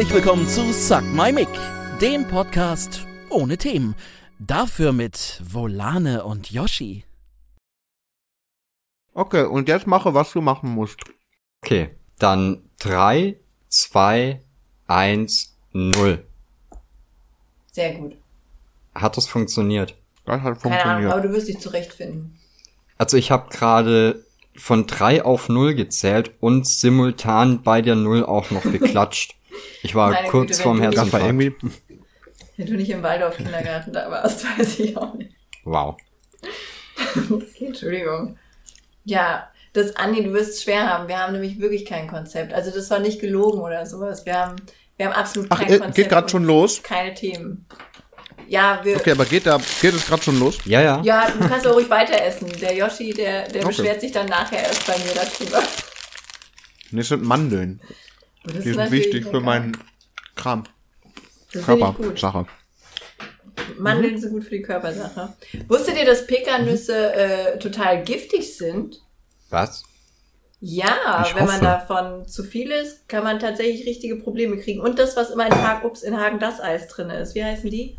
Herzlich willkommen zu Suck My Mic, dem Podcast ohne Themen. Dafür mit Volane und Yoshi. Okay, und jetzt mache, was du machen musst. Okay, dann drei, zwei, eins, null. Sehr gut. Hat das funktioniert? Das hat Keine Ahnung, funktioniert. aber du wirst dich zurechtfinden. Also ich habe gerade von drei auf null gezählt und simultan bei der Null auch noch geklatscht. Ich war Meine kurz Güte, vorm Herzinfarkt. irgendwie. Wenn du nicht im Waldorf-Kindergarten da warst, weiß ich auch nicht. Wow. Okay, Entschuldigung. Ja, das, Andi, du wirst es schwer haben. Wir haben nämlich wirklich kein Konzept. Also das war nicht gelogen oder sowas. Wir haben, wir haben absolut Ach, kein äh, Konzept. geht gerade schon los. Keine Themen. Ja, wir, Okay, aber geht da, geht es gerade schon los? Ja, ja. ja, du kannst auch ruhig weiter essen. Der Yoshi, der, der Okay. beschwert sich dann nachher erst bei mir darüber. Nee, es sind Mandeln. Das Die ist sind wichtig für meinen Kram. Das. Körpersache. Mandeln sind gut für die Körpersache. Wusstet ihr, dass Pekannüsse äh, total giftig sind? Was? Ja, Ich wenn man hoffe. davon zu viel ist, kann man tatsächlich richtige Probleme kriegen. Und das, was immer in Hagen, ups, in Hagen das Eis drin ist. Wie heißen die?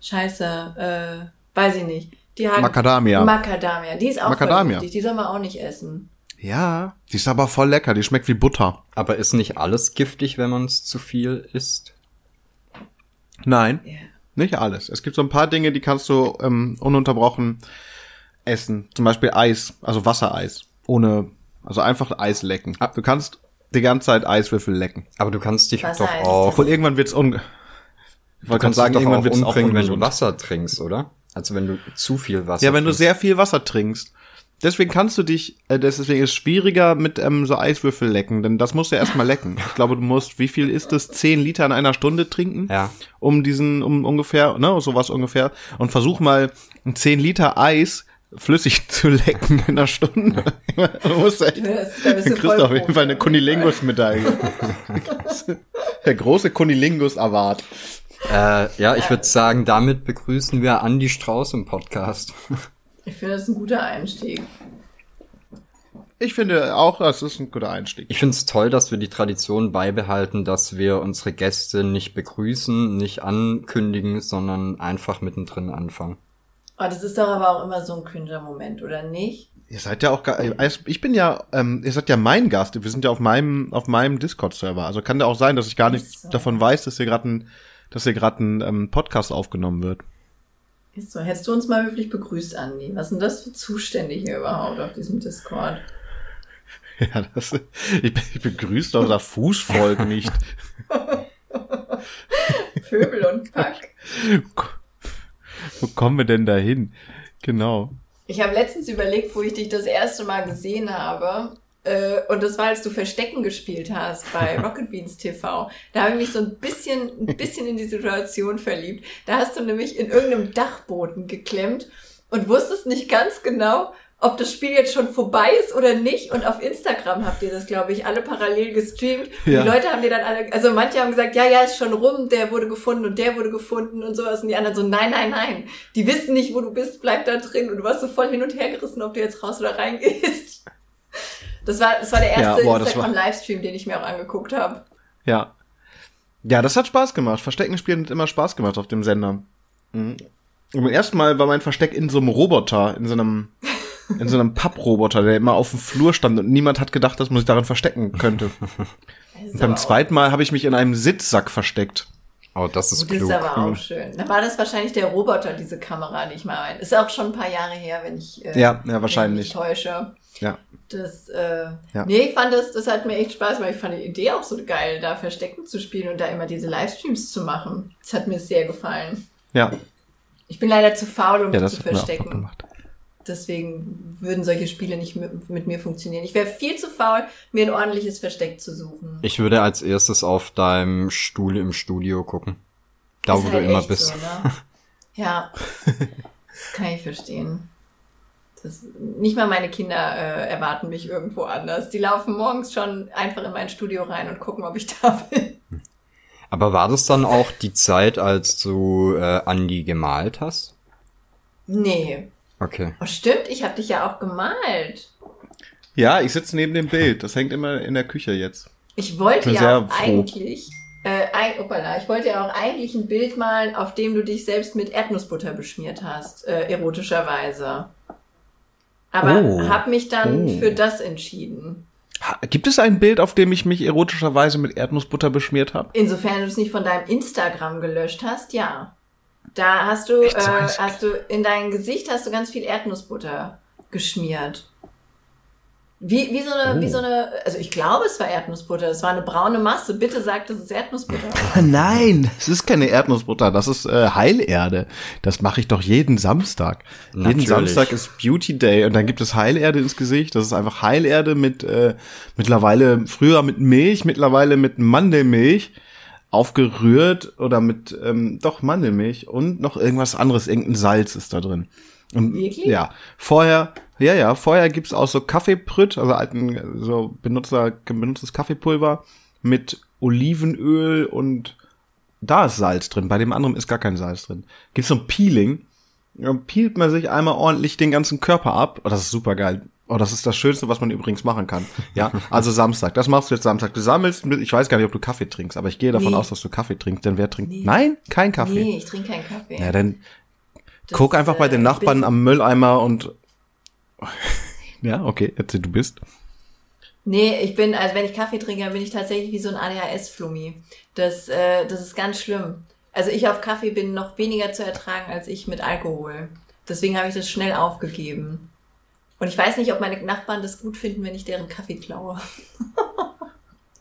Scheiße, äh, weiß ich nicht. Die Hagen Macadamia. Macadamia. Die ist auch Macadamia. Die soll man auch nicht essen. Ja, die ist aber voll lecker. Die schmeckt wie Butter. Aber ist nicht alles giftig, wenn man es zu viel isst? Nein, Ja. nicht alles. Es gibt so ein paar Dinge, die kannst du ähm, ununterbrochen essen. Zum Beispiel Eis, also Wassereis. Ohne, also einfach Eis lecken. Du kannst die ganze Zeit Eiswürfel lecken. Aber du kannst dich Wasser doch auch, Obwohl irgendwann wird's un... Ich du wollte gerade kannst sagen, irgendwann auch wird's auch umbringen, wenn du. Wasser trinkst, oder? Also wenn du zu viel Wasser Ja, wenn du trinkst. sehr viel Wasser trinkst. Deswegen kannst du dich, äh, deswegen ist es schwieriger mit ähm, so Eiswürfel lecken, denn das musst du erstmal lecken. Ich glaube, du musst, wie viel ist es? Zehn Liter in einer Stunde trinken? Ja. Um diesen, um ungefähr, ne, sowas ungefähr. Und versuch mal, zehn Liter Eis flüssig zu lecken in einer Stunde. du musst echt, Das- da bist kriegst auf jeden Fall eine Kunilingus-Medaille. Der große Kunilingus-Award. Äh, ja, ich würde sagen, damit begrüßen wir Andi Strauß im Podcast. Ich finde, das ist ein guter Einstieg. Ich finde auch, das ist ein guter Einstieg. Ich finde es toll, dass wir die Tradition beibehalten, dass wir unsere Gäste nicht begrüßen, nicht ankündigen, sondern einfach mittendrin anfangen. Oh, das ist doch aber auch immer so ein cringer Moment, oder nicht? Ihr seid ja auch, gar- also ich bin ja, ähm, ihr seid ja mein Gast. Wir sind ja auf meinem, auf meinem Discord-Server. Also kann ja auch sein, dass ich gar nicht so. davon weiß, dass hier gerade ein, dass hier gerade ein ähm, Podcast aufgenommen wird. Ist so. Hättest du uns mal höflich begrüßt, Andi? Was sind das für Zustände hier überhaupt auf diesem Discord? Ja, das, ich, begrüße doch das Fußvolk nicht. Vögel und Pack. Wo kommen wir denn da hin? Genau. Ich habe letztens überlegt, wo ich dich das erste Mal gesehen habe. Äh, Und das war, als du Verstecken gespielt hast bei Rocket Beans TV. Da habe ich mich so ein bisschen, ein bisschen in die Situation verliebt. Da hast du nämlich in irgendeinem Dachboden geklemmt und wusstest nicht ganz genau, ob das Spiel jetzt schon vorbei ist oder nicht. Und auf Instagram habt ihr das, glaube ich, alle parallel gestreamt. Ja. Die Leute haben dir dann alle, also manche haben gesagt, ja, ja, ist schon rum, der wurde gefunden und der wurde gefunden und sowas. Und die anderen so, nein, nein, nein. Die wissen nicht, wo du bist, bleib da drin. Und du warst so voll hin und her gerissen, ob du jetzt raus oder rein gehst. Das war, das war der erste Ja, boah, das war- Instagram-Livestream, den ich mir auch angeguckt habe. Ja. Ja, das hat Spaß gemacht. Verstecken spielen hat immer Spaß gemacht auf dem Sender. Mhm. Und beim ersten Mal war mein Versteck in so einem Roboter, in so einem, in so einem Papproboter, der immer auf dem Flur stand und niemand hat gedacht, dass man sich darin verstecken könnte. Und beim zweiten Mal habe ich mich in einem Sitzsack versteckt. Oh, das ist Gut, das ist klug. aber auch schön. Da war das wahrscheinlich der Roboter, diese Kamera, die ich mal meine. Ist auch schon ein paar Jahre her, wenn ich, äh, Ja, ja, wenn ich wahrscheinlich. mich täusche. Ja. Das, äh, Ja. nee, ich fand das, das hat mir echt Spaß, weil ich fand die Idee auch so geil, da Verstecken zu spielen und da immer diese Livestreams zu machen. Das hat mir sehr gefallen. Ja, Ich bin leider zu faul, um ja mich das zu verstecken. gemacht. Deswegen würden solche Spiele nicht mit, mit mir funktionieren. Ich wäre viel zu faul, mir ein ordentliches Versteck zu suchen. Ich würde als erstes auf deinem Stuhl im Studio gucken. Da, Ist wo halt du immer bist. So, ne? Ja, das kann ich verstehen. Das, nicht mal meine Kinder äh, erwarten mich irgendwo anders. Die laufen morgens schon einfach in mein Studio rein und gucken, ob ich da bin. Aber war das dann auch die Zeit, als du äh, Andi gemalt hast? Nee. Okay. Oh, stimmt, ich habe dich ja auch gemalt. Ja, ich sitze neben dem Bild. Das hängt immer in der Küche jetzt. Ich wollte ja sehr auch froh. eigentlich Äh, ein, opala, ich wollte ja auch eigentlich ein Bild malen, auf dem du dich selbst mit Erdnussbutter beschmiert hast, äh, erotischerweise. Aber Oh. hab mich dann Oh. für das entschieden. Gibt es ein Bild, auf dem ich mich erotischerweise mit Erdnussbutter beschmiert habe? Insofern du es nicht von deinem Instagram gelöscht hast, ja. Da hast du, Echt so äh, hast du in dein Gesicht hast du ganz viel Erdnussbutter geschmiert. Wie, wie so eine, Oh. wie so eine, also ich glaube, es war Erdnussbutter. Es war eine braune Masse. Bitte sag, dass es Erdnussbutter war. Nein, es ist keine Erdnussbutter, das ist äh, Heilerde. Das mache ich doch jeden Samstag. Jeden Natürlich. Samstag ist Beauty Day und dann gibt es Heilerde ins Gesicht. Das ist einfach Heilerde mit äh, mittlerweile früher mit Milch, mittlerweile mit Mandelmilch aufgerührt oder mit ähm, doch Mandelmilch und noch irgendwas anderes, irgendein Salz ist da drin. Und, Wirklich? Ja, vorher, ja, ja, vorher gibt's auch so Kaffeeprütt, also alten, so Benutzer, benutztes Kaffeepulver mit Olivenöl und da ist Salz drin, bei dem anderen ist gar kein Salz drin. Gibt's so ein Peeling, dann peelt man sich einmal ordentlich den ganzen Körper ab. Oh, das ist super geil. Oh, das ist das Schönste, was man übrigens machen kann. Ja, also Samstag. Das machst du jetzt Samstag. Du sammelst, ich weiß gar nicht, ob du Kaffee trinkst, aber ich gehe davon Nee. aus, dass du Kaffee trinkst. Denn wer trinkt? Nee. Nein, kein Kaffee. Nee, ich trinke keinen Kaffee. Ja, dann Das, guck einfach bei äh, den ich Nachbarn am Mülleimer und ja, okay, erzähl, du bist. Nee, ich bin, also wenn ich Kaffee trinke, dann bin ich tatsächlich wie so ein ADHS-Flummi. Das, äh, das ist ganz schlimm. Also ich auf Kaffee bin noch weniger zu ertragen als ich mit Alkohol. Deswegen habe ich das schnell aufgegeben. Und ich weiß nicht, ob meine Nachbarn das gut finden, wenn ich deren Kaffee klaue.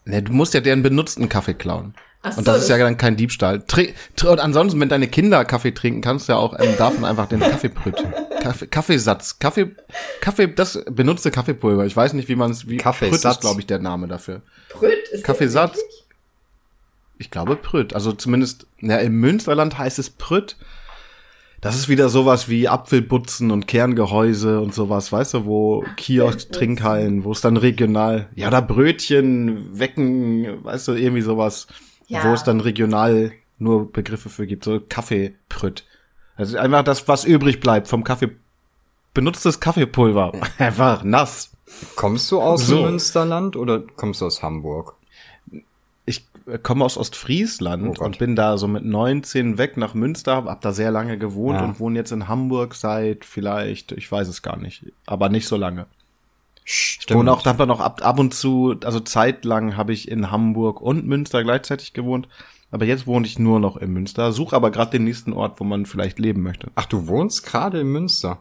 Ne, du musst ja deren benutzten Kaffee klauen. Ach Und so, das ist ja dann kein Diebstahl. Tr und ansonsten, wenn deine Kinder Kaffee trinken, kannst du ja auch ähm, davon einfach den Kaffeebrüt. Kaffee, Kaffeesatz. Kaffee, Kaffee, das benutzte Kaffeepulver. Ich weiß nicht, wie man es, wie Kaffeesatz. Prüt ist, glaube ich, der Name dafür. Brüt ist Kaffeesatz? das? Ich glaube Prüt. Also zumindest, ja, im Münsterland heißt es Prüt. Das ist wieder sowas wie Apfelbutzen und Kerngehäuse und sowas, weißt du, wo Kiosk. Trinkhallen, wo es dann regional, ja, oder Brötchen, Wecken, weißt du, irgendwie sowas, Ja. wo es dann regional nur Begriffe für gibt, so Kaffeeprüt. Also einfach das, was übrig bleibt vom Kaffee, benutztes Kaffeepulver. Einfach nass. Kommst du aus So. dem Münsterland oder kommst du aus Hamburg? ich äh, komme aus Ostfriesland Oh und bin da so mit 19 weg nach Münster, hab da sehr lange gewohnt Ja. und wohne jetzt in Hamburg seit vielleicht, ich weiß es gar nicht, aber nicht so lange. Stimmt. Und auch da dann noch ab, ab und zu, also zeitlang habe ich in Hamburg und Münster gleichzeitig gewohnt, aber jetzt wohne ich nur noch in Münster, suche aber gerade den nächsten Ort, wo man vielleicht leben möchte. Ach, du wohnst gerade in Münster.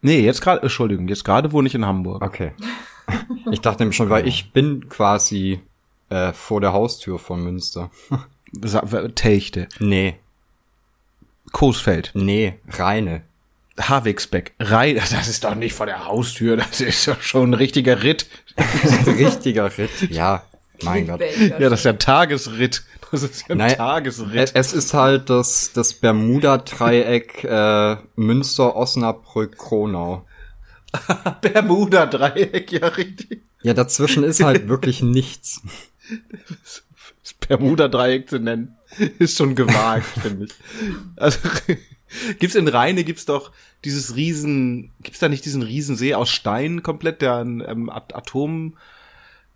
Nee, jetzt gerade, Entschuldigung, jetzt gerade wohne ich in Hamburg. Okay. Ich dachte nämlich schon, weil ich bin quasi äh, vor der Haustür von Münster. Techte, Nee, Coesfeld, nee, Reine. Havigsbeck, Rhein, das ist doch nicht vor der Haustür, das ist doch schon ein richtiger Ritt. Richtiger Ritt. Ja, mein Gott. Ja, das ist ja ein Tagesritt. Das ist ja ein Nein, Tagesritt. Es ist halt das, das Bermuda-Dreieck äh, Münster, Osnabrück, Kronau. Bermuda-Dreieck, ja richtig. Ja, dazwischen ist halt wirklich nichts. Das Bermuda-Dreieck zu nennen, ist schon gewagt, finde ich. Also, gibt's in Rheine, gibt's doch dieses riesen, gibt's da nicht diesen Riesensee aus Stein komplett, der ein ähm, At-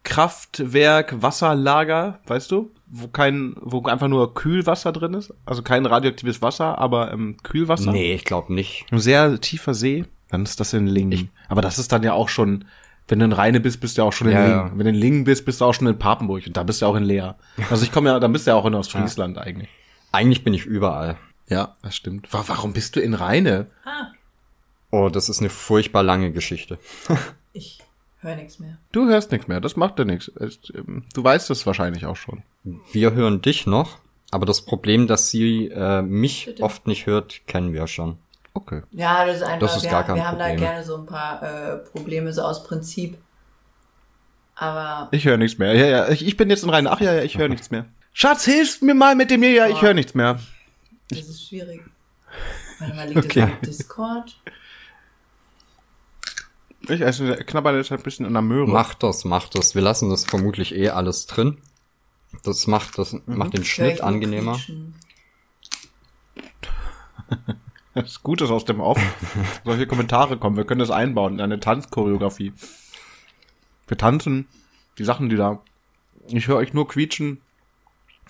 Atomkraftwerk, Wasserlager, weißt du? Wo kein, wo einfach nur Kühlwasser drin ist. Also kein radioaktives Wasser, aber ähm, Kühlwasser. Nee, ich glaube nicht. Ein sehr tiefer See, dann ist das in Lingen. Ich- Aber das ist dann ja auch schon, wenn du in Rheine bist, bist du ja auch schon in Ja, Lingen. ja. Wenn du in Lingen bist, bist du auch schon in Papenburg und da bist du auch in Leer. Also ich komme ja, dann bist du ja auch in Ostfriesland eigentlich. Eigentlich bin ich überall. Ja, das stimmt. Wa- Warum bist du in Rheine? Ah, Oh, das ist eine furchtbar lange Geschichte. ich höre nichts mehr. Du hörst nichts mehr, das macht ja nichts. Ähm, Du weißt es wahrscheinlich auch schon. Wir hören dich noch, aber das Problem, dass sie äh, mich Bitte. oft nicht hört, kennen wir schon. Okay. Ja, das ist einfach, Das ist wir, gar haben- kein wir haben da Problem. gerne so ein paar äh, Probleme so aus Prinzip. Aber Ich höre nichts mehr. Ja, ja, ich, ich bin jetzt in Rheine. Ach ja, ja, ich höre nichts mehr. Schatz, hilfst mir mal mit dem hier. Ja, ich höre nichts mehr. Das ist schwierig. Warte mal, liegt Okay. das auf Discord? Ich esse, knabber jetzt ein bisschen an der Möhre. Mach das, mach das. Wir lassen das vermutlich eh alles drin. Das macht, das macht den Schnitt angenehmer. quietschen. Das Gute ist aus dem Off. Solche Kommentare kommen. Wir können das einbauen in eine Tanzchoreografie. Wir tanzen die Sachen, die da. Ich höre euch nur quietschen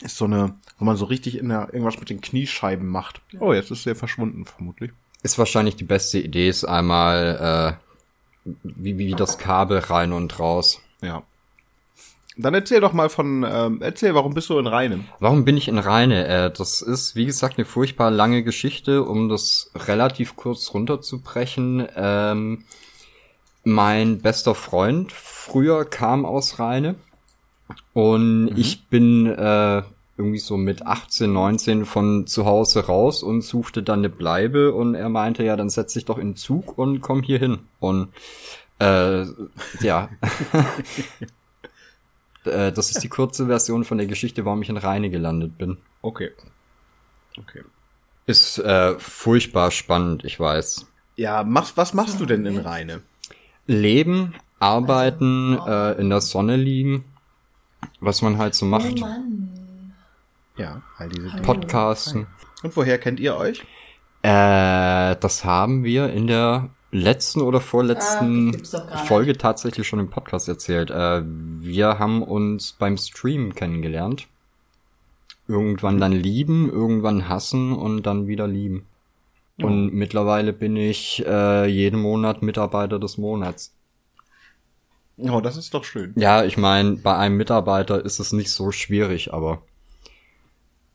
Ist so eine, wo man so richtig in der, irgendwas mit den Kniescheiben macht. Oh, jetzt ist der verschwunden, vermutlich. Ist wahrscheinlich die beste Idee, ist einmal äh, wie, wie das Kabel rein und raus. Ja. Dann erzähl doch mal von, ähm, erzähl, warum bist du in Rheine? Warum bin ich in Rheine? Äh, das ist, wie gesagt, eine furchtbar lange Geschichte, um das relativ kurz runterzubrechen. Ähm, mein bester Freund früher kam aus Rheine und ich bin äh, irgendwie so mit 18, 19 von zu Hause raus und suchte dann eine Bleibe und er meinte, ja, dann setz dich doch in den Zug und komm hier hin. Und äh, ja. Äh, das ist die kurze Version von der Geschichte, warum ich in Rheine gelandet bin. Okay. Okay. Ist äh, furchtbar spannend, ich weiß. Ja, machst, was machst du denn in Rheine? Leben, arbeiten, äh, in der Sonne liegen, was man halt so Oh macht. Mann. Ja, all diese Dinge. Podcasten. Und woher kennt ihr euch? Äh, das haben wir in der letzten oder Ah, vorletzten nicht. Folge tatsächlich schon im Podcast erzählt. Äh, wir haben uns beim Stream kennengelernt. Irgendwann dann lieben, irgendwann hassen und dann wieder lieben. Und mittlerweile bin ich äh, jeden Monat Mitarbeiter des Monats. Oh, das ist doch schön. Ja, ich meine, bei einem Mitarbeiter ist es nicht so schwierig, aber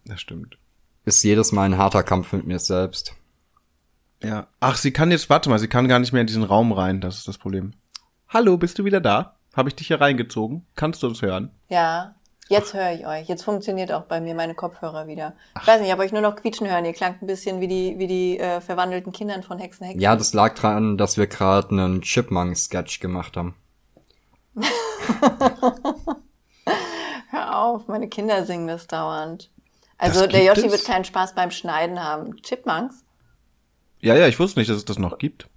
Das stimmt. ist jedes Mal ein harter Kampf mit mir selbst. Ja. Ach, sie kann jetzt, warte mal, sie kann gar nicht mehr in diesen Raum rein, das ist das Problem. Hallo, bist du wieder da? Habe ich dich hier reingezogen? Kannst du uns hören? Ja, jetzt höre ich euch. Jetzt funktioniert auch bei mir meine Kopfhörer wieder. Ich weiß nicht, ich habe euch nur noch quietschen hören. Ihr klangt ein bisschen wie die, wie die äh, verwandelten Kindern von Hexen Hexen. Ja, das lag daran, dass wir gerade einen Chipmunk-Sketch gemacht haben. Hör auf, meine Kinder singen das dauernd. Also Das der Yoshi es? wird keinen Spaß beim Schneiden haben. Chipmunks? Ja, ja, ich wusste nicht, dass es das noch gibt.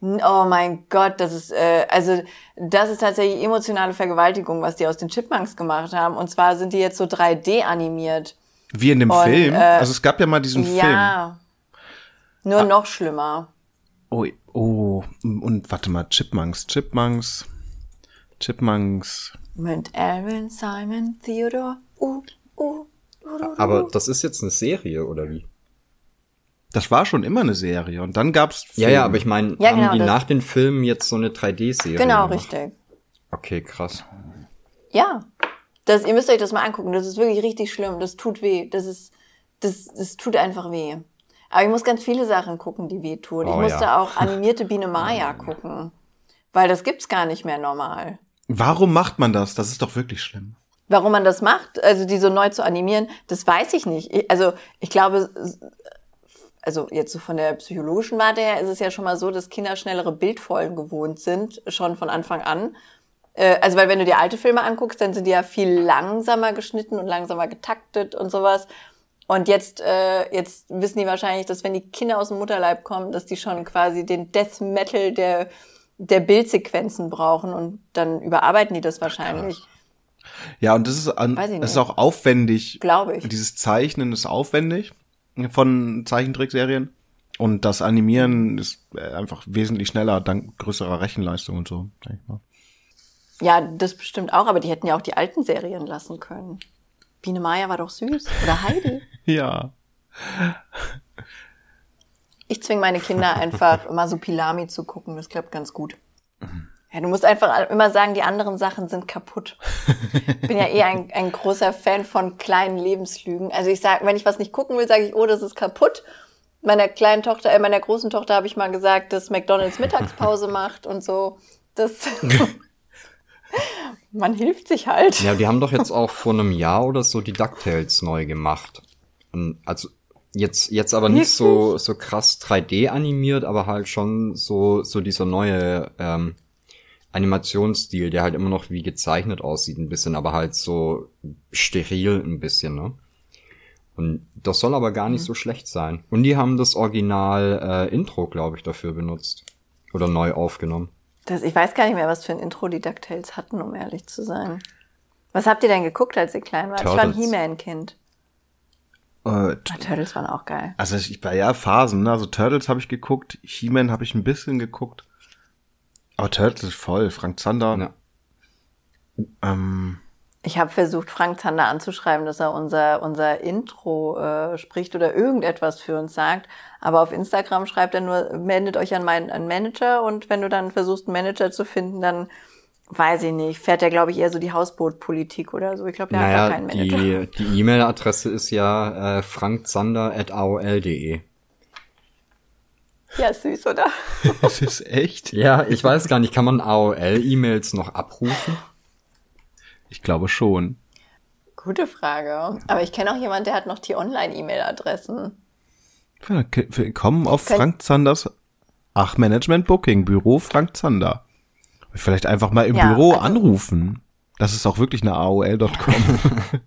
Oh mein Gott, das ist äh, also das ist tatsächlich emotionale Vergewaltigung, was die aus den Chipmunks gemacht haben. Und zwar sind die jetzt so 3D animiert. Wie in dem Und, Film. äh, also es gab ja mal diesen Film. Ja. Nur noch schlimmer. Oh, oh, und warte mal, Chipmunks, Chipmunks, Chipmunks. Mit Alvin, Simon, Theodore. Uh, uh, uh, uh, Aber das ist jetzt eine Serie, oder wie? Das war schon immer eine Serie und dann gab's Ja, ja, aber ich meine, Ja, haben genau, die das- nach den Filmen jetzt so eine 3D-Serie Genau, gemacht? richtig. Okay, krass. Ja. Das, ihr müsst euch das mal angucken. Das ist wirklich richtig schlimm. Das tut weh. Das ist, das, das tut einfach weh. Aber ich muss ganz viele Sachen gucken, die weh tun. ich Oh, musste ja. auch animierte Biene Maya gucken. Weil das gibt's gar nicht mehr normal. Warum macht man das? Das ist doch wirklich schlimm. Warum man das macht, also die so neu zu animieren, das weiß ich nicht. Ich, also ich glaube, also jetzt so von der psychologischen Warte her ist es ja schon mal so, dass Kinder schnellere Bildfolgen gewohnt sind, schon von Anfang an. Äh, Also weil wenn du dir alte Filme anguckst, dann sind die ja viel langsamer geschnitten und langsamer getaktet und sowas. Und jetzt, äh, jetzt wissen die wahrscheinlich, dass wenn die Kinder aus dem Mutterleib kommen, dass die schon quasi den Death Metal der, der Bildsequenzen brauchen und dann überarbeiten die das wahrscheinlich. Ja, und das ist, an, das ist auch aufwendig. Glaube ich. Dieses Zeichnen ist aufwendig von Zeichentrickserien. Und das Animieren ist äh, einfach wesentlich schneller, dank größerer Rechenleistung und so. denk ich mal. Ja, das bestimmt auch, aber die hätten ja auch die alten Serien lassen können. Biene Maya war doch süß. Oder Heidi. Ja. Ich zwinge meine Kinder einfach immer so Pilami zu gucken. Das klappt ganz gut. Ja, du musst einfach immer sagen, die anderen Sachen sind kaputt. Ich bin ja eh ein, ein großer Fan von kleinen Lebenslügen. Also ich sage, wenn ich was nicht gucken will, sage ich, oh, das ist kaputt. Meiner kleinen Tochter, äh, meiner großen Tochter habe ich mal gesagt, dass McDonalds Mittagspause macht und so. Das man hilft sich halt. Ja, die haben doch jetzt auch vor einem Jahr oder so die DuckTales neu gemacht. Also jetzt jetzt aber nicht so so krass 3D animiert, aber halt schon so so dieser neue ähm, Animationsstil, der halt immer noch wie gezeichnet aussieht ein bisschen, aber halt so steril ein bisschen, ne? Und das soll aber gar nicht so schlecht sein. Und die haben das Original äh, Intro, glaube ich, dafür benutzt oder neu aufgenommen. Das, ich weiß gar nicht mehr, was für ein Intro die DuckTales hatten, um ehrlich zu sein. Was habt ihr denn geguckt, als ihr klein wart? Ich war ein Turtles. He-Man-Kind. Äh, Ah, Turtles waren auch geil. Also ich war ja Phasen, ne? Also Turtles habe ich geguckt, He-Man habe ich ein bisschen geguckt. Aber Turtles ist voll, Frank Zander. Ja. Ähm, Ich habe versucht, Frank Zander anzuschreiben, dass er unser, unser Intro äh, spricht oder irgendetwas für uns sagt. Aber auf Instagram schreibt er nur, meldet euch an meinen an Manager und wenn du dann versuchst, einen Manager zu finden, dann weiß ich nicht, fährt er, glaube ich, eher so die Hausbootpolitik oder so. Ich glaube, der naja, hat gar keinen Manager. Die, die E-Mail-Adresse ist ja äh, frankzander.aol.de. Ja, süß, oder? Das ist echt? Ja, ich weiß gar nicht, kann man AOL-E-Mails noch abrufen? Ich glaube schon. Gute Frage. Aber ich kenne auch jemanden, der hat noch die Online-E-Mail-Adressen. Willkommen auf Frank Zanders Ach, Management Booking, Büro Frank Zander. Vielleicht einfach mal im Ja, Büro also- anrufen. Das ist auch wirklich eine AOL.com.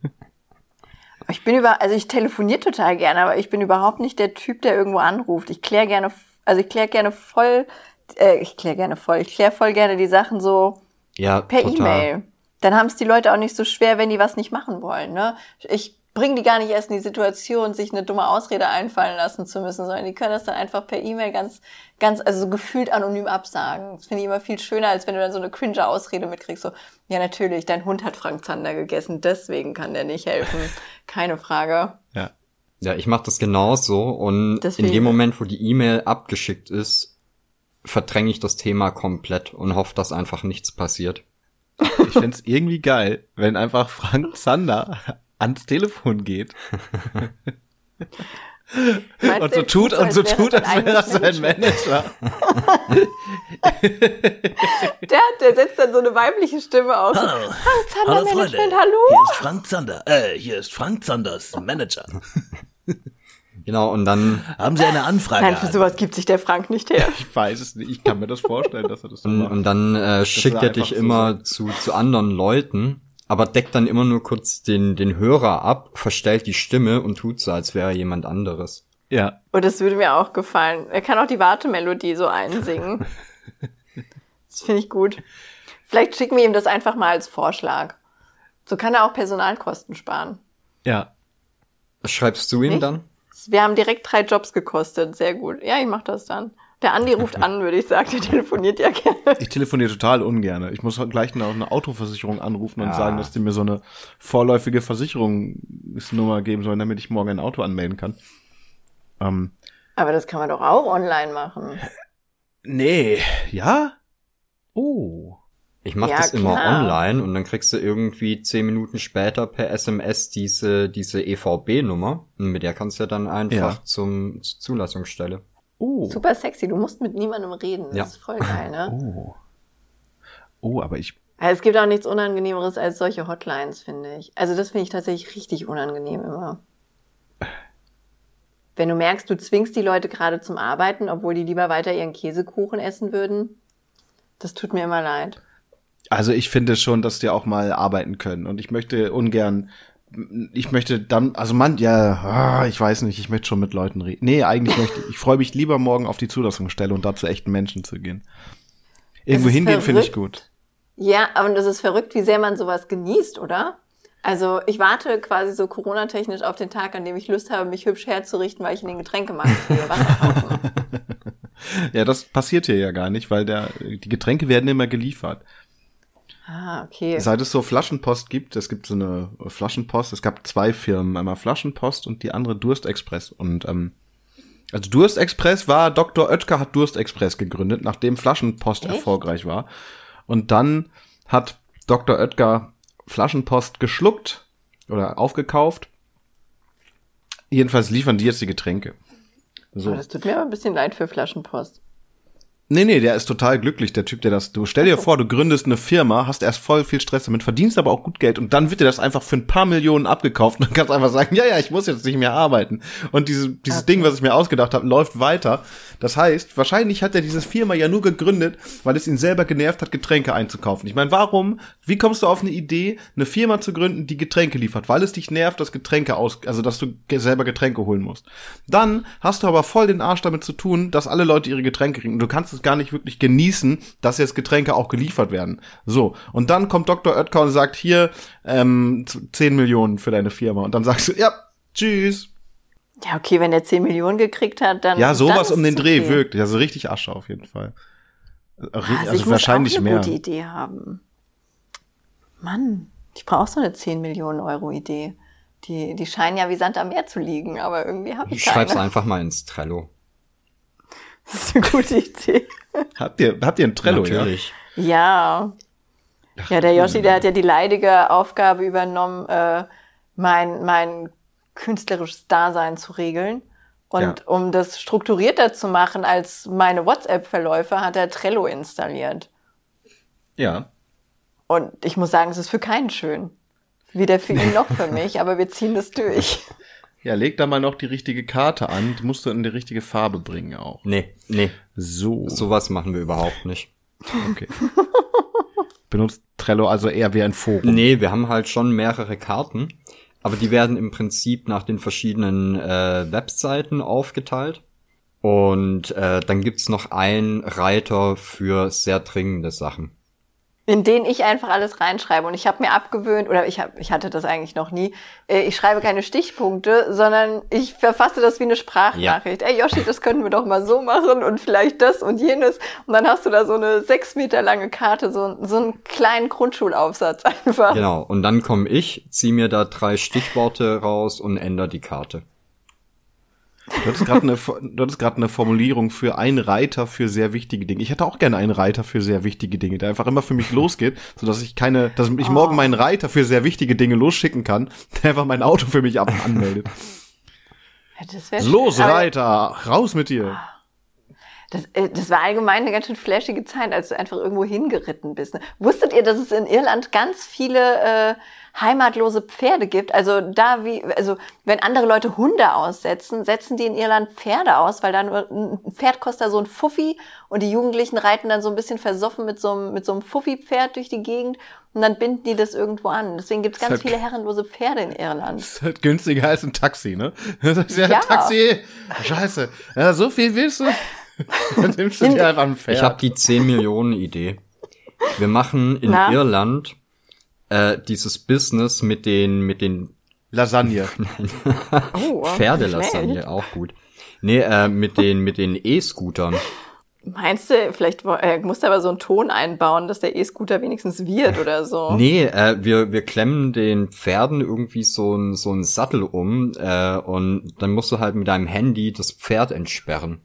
Ich bin über, also ich telefoniere total gerne, aber ich bin überhaupt nicht der Typ, der irgendwo anruft. Ich kläre gerne, also ich kläre gerne voll, äh, ich kläre gerne voll, ich kläre voll gerne die Sachen so Ja, per. E-Mail. Dann haben es die Leute auch nicht so schwer, wenn die was nicht machen wollen. Ne? Ich bringe die gar nicht erst in die Situation, sich eine dumme Ausrede einfallen lassen zu müssen, sondern die können das dann einfach per E-Mail ganz, ganz, also so gefühlt anonym absagen. Das finde ich immer viel schöner, als wenn du dann so eine cringe Ausrede mitkriegst. So, ja natürlich, dein Hund hat Frank Zander gegessen, deswegen kann der nicht helfen. Keine Frage. ja. Ja, ich mache das genauso und Deswegen- in dem Moment, wo die E-Mail abgeschickt ist, verdränge ich das Thema komplett und hoffe, dass einfach nichts passiert. Ich fänd's irgendwie geil, wenn einfach Frank Zander ans Telefon geht Meinst und so tut und so tut, als wäre das sein Manager. Der, der setzt dann so eine weibliche Stimme aus. Hallo. Frank Zander Hallo Freunde, Management, hallo? hier ist Frank Zander. Äh, hier ist Frank Zanders Manager. Genau, und dann, Haben Sie eine Anfrage? Nein, für sowas gibt sich der Frank nicht her. Ich weiß es nicht. Ich kann mir das vorstellen, dass er das so und, macht. und dann äh, schickt er dich so immer zu, zu anderen Leuten, aber deckt dann immer nur kurz den, den Hörer ab, verstellt die Stimme und tut so, als wäre er jemand anderes. Ja. Und das würde mir auch gefallen. Er kann auch die Wartemelodie so einsingen. Das finde ich gut. Vielleicht schicken wir ihm das einfach mal als Vorschlag. So kann er auch Personalkosten sparen. Ja. Schreibst du ihm Nicht? dann? Wir haben direkt drei Jobs gekostet. Sehr gut. Ja, ich mach das dann. Der Andi ruft an, würde ich sagen. Der telefoniert ja gerne. Ich telefoniere total ungern. Ich muss gleich noch eine Autoversicherung anrufen und Ja. sagen, dass die mir so eine vorläufige Versicherungsnummer geben sollen, damit ich morgen ein Auto anmelden kann. Ähm, Aber das kann man doch auch online machen. nee. Ja? Oh. Ich mache Ja, das immer klar. online und dann kriegst du irgendwie zehn Minuten später per SMS diese, diese EVB-Nummer. Mit der kannst du ja dann einfach Ja. zum, zur Zulassungsstelle. Oh. Super sexy. Du musst mit niemandem reden. Das Ja. ist voll geil, ne? Oh. Oh, aber ich. Also es gibt auch nichts Unangenehmeres als solche Hotlines, finde ich. Also das finde ich tatsächlich richtig unangenehm immer. Wenn du merkst, du zwingst die Leute gerade zum Arbeiten, obwohl die lieber weiter ihren Käsekuchen essen würden, das tut mir immer leid. Also ich finde schon, dass die auch mal arbeiten können. Und ich möchte ungern. Ich möchte dann, also man, ja, ah, ich weiß nicht, ich möchte schon mit Leuten reden. Nee, eigentlich möchte ich, ich freue mich lieber morgen auf die Zulassungsstelle und da zu echten Menschen zu gehen. Irgendwo hingehen finde ich gut. Ja, aber das ist verrückt, wie sehr man sowas genießt, oder? Also ich warte quasi so Corona-technisch auf den Tag, an dem ich Lust habe, mich hübsch herzurichten, weil ich in den Getränkemarkt gehe. Ja, das passiert hier ja gar nicht, weil der, die Getränke werden immer geliefert. Ah, okay. Seit es so Flaschenpost gibt, es gibt so eine Flaschenpost, es gab zwei Firmen, einmal Flaschenpost und die andere Durstexpress. Und ähm, also Durstexpress war, Dr. Oetker hat Durstexpress gegründet, nachdem Flaschenpost Echt? erfolgreich war. Und dann hat Dr. Oetker Flaschenpost geschluckt oder aufgekauft. Jedenfalls liefern die jetzt die Getränke. So. Aber das tut mir aber ein bisschen leid für Flaschenpost. Nee, nee, der ist total glücklich, der Typ, der das. Du stell dir vor, du gründest eine Firma, hast erst voll viel Stress damit, verdienst aber auch gut Geld und dann wird dir das einfach für ein paar Millionen abgekauft und dann kannst einfach sagen, ja, ja, ich muss jetzt nicht mehr arbeiten. Und diese, dieses Okay. Ding, was ich mir ausgedacht habe, läuft weiter. Das heißt, wahrscheinlich hat er dieses Firma ja nur gegründet, weil es ihn selber genervt hat, Getränke einzukaufen. Ich meine, warum? Wie kommst du auf eine Idee, eine Firma zu gründen, die Getränke liefert? Weil es dich nervt, dass Getränke aus, also dass du selber Getränke holen musst. Dann hast du aber voll den Arsch damit zu tun, dass alle Leute ihre Getränke kriegen. Und du kannst es gar nicht wirklich genießen, dass jetzt Getränke auch geliefert werden. So. Und dann kommt Dr. Oetker und sagt, hier, ähm, z- 10 Millionen für deine Firma. Und dann sagst du, ja, tschüss. Ja, okay, wenn der 10 Millionen gekriegt hat, dann. Ja, dann sowas ist um den Dreh okay. wirkt. Also richtig Asche auf jeden Fall. Also, Also, ich also muss wahrscheinlich auch eine mehr. gute Idee haben. Mann, Ich brauche so eine 10 Millionen Euro Idee. Die, die scheinen ja wie Sand am Meer zu liegen, aber irgendwie habe ich Ich schreib's einfach mal ins Trello. Das ist eine gute Idee. Habt ihr, habt ihr ein Trello, Natürlich. Ja. Ja, der Yoshi, der hat ja die leidige Aufgabe übernommen, äh, mein, mein künstlerisches Dasein zu regeln. Und Ja. um das strukturierter zu machen als meine WhatsApp-Verläufe, hat er Trello installiert. ja? Ja. Und ich muss sagen, es ist für keinen schön. Weder für ihn noch für mich, aber wir ziehen das durch. Ja, leg da mal noch die richtige Karte an. Die musst du in die richtige Farbe bringen auch. Nee, nee, So. sowas machen wir überhaupt nicht. Okay. Benutzt Trello also eher wie ein Forum. Nee, wir haben halt schon mehrere Karten, aber die werden im Prinzip nach den verschiedenen äh, Webseiten aufgeteilt. Und äh, dann gibt's noch einen Reiter für sehr dringende Sachen. In den ich einfach alles reinschreibe. Und ich habe mir abgewöhnt, oder ich, hab, ich hatte das eigentlich noch nie, äh, ich schreibe keine Stichpunkte, sondern ich verfasse das wie eine Sprachnachricht. Ey Yoshi, das könnten wir doch mal so machen und vielleicht das und jenes. Und dann hast du da so eine sechs Meter lange Karte, so, so einen kleinen Grundschulaufsatz einfach. Genau. Und dann komme ich, zieh mir da drei Stichworte raus und ändere die Karte. Du hattest gerade eine, eine Formulierung für einen Reiter für sehr wichtige Dinge. Ich hätte auch gerne einen Reiter für sehr wichtige Dinge, der einfach immer für mich losgeht, so dass ich keine, dass ich morgen meinen Reiter für sehr wichtige Dinge losschicken kann, der einfach mein Auto für mich ab anmeldet. Los, schön. Aber Reiter, raus mit dir. Das, äh, das war allgemein eine ganz schön flashige Zeit, als du einfach irgendwo hingeritten bist. Ne? Wusstet ihr, dass es in Irland ganz viele äh, heimatlose Pferde gibt? Also da wie, also wenn andere Leute Hunde aussetzen, setzen die in Irland Pferde aus, weil dann ein Pferd kostet da so ein Fuffi und die Jugendlichen reiten dann so ein bisschen versoffen mit so einem, mit so einem Fuffi-Pferd durch die Gegend und dann binden die das irgendwo an. Deswegen gibt es ganz halt- viele herrenlose Pferde in Irland. Das ist halt günstiger als ein Taxi, ne? Das ist ja, Ja. ein Taxi. Scheiße. Ja, so viel willst du? Dann nimmst du dir einfach ein Pferd. Ich habe die 10 Millionen Idee. Wir machen in Na? Irland äh, dieses Business mit den mit den Lasagne. Oh, Pferdelasagne schnell. auch gut. Nee, äh, mit den mit den E-Scootern. Meinst du, vielleicht äh, musst du aber so einen Ton einbauen, dass der E-Scooter wenigstens wird oder so? Nee, äh, wir, wir klemmen den Pferden irgendwie so ein so ein Sattel um äh, und dann musst du halt mit deinem Handy das Pferd entsperren.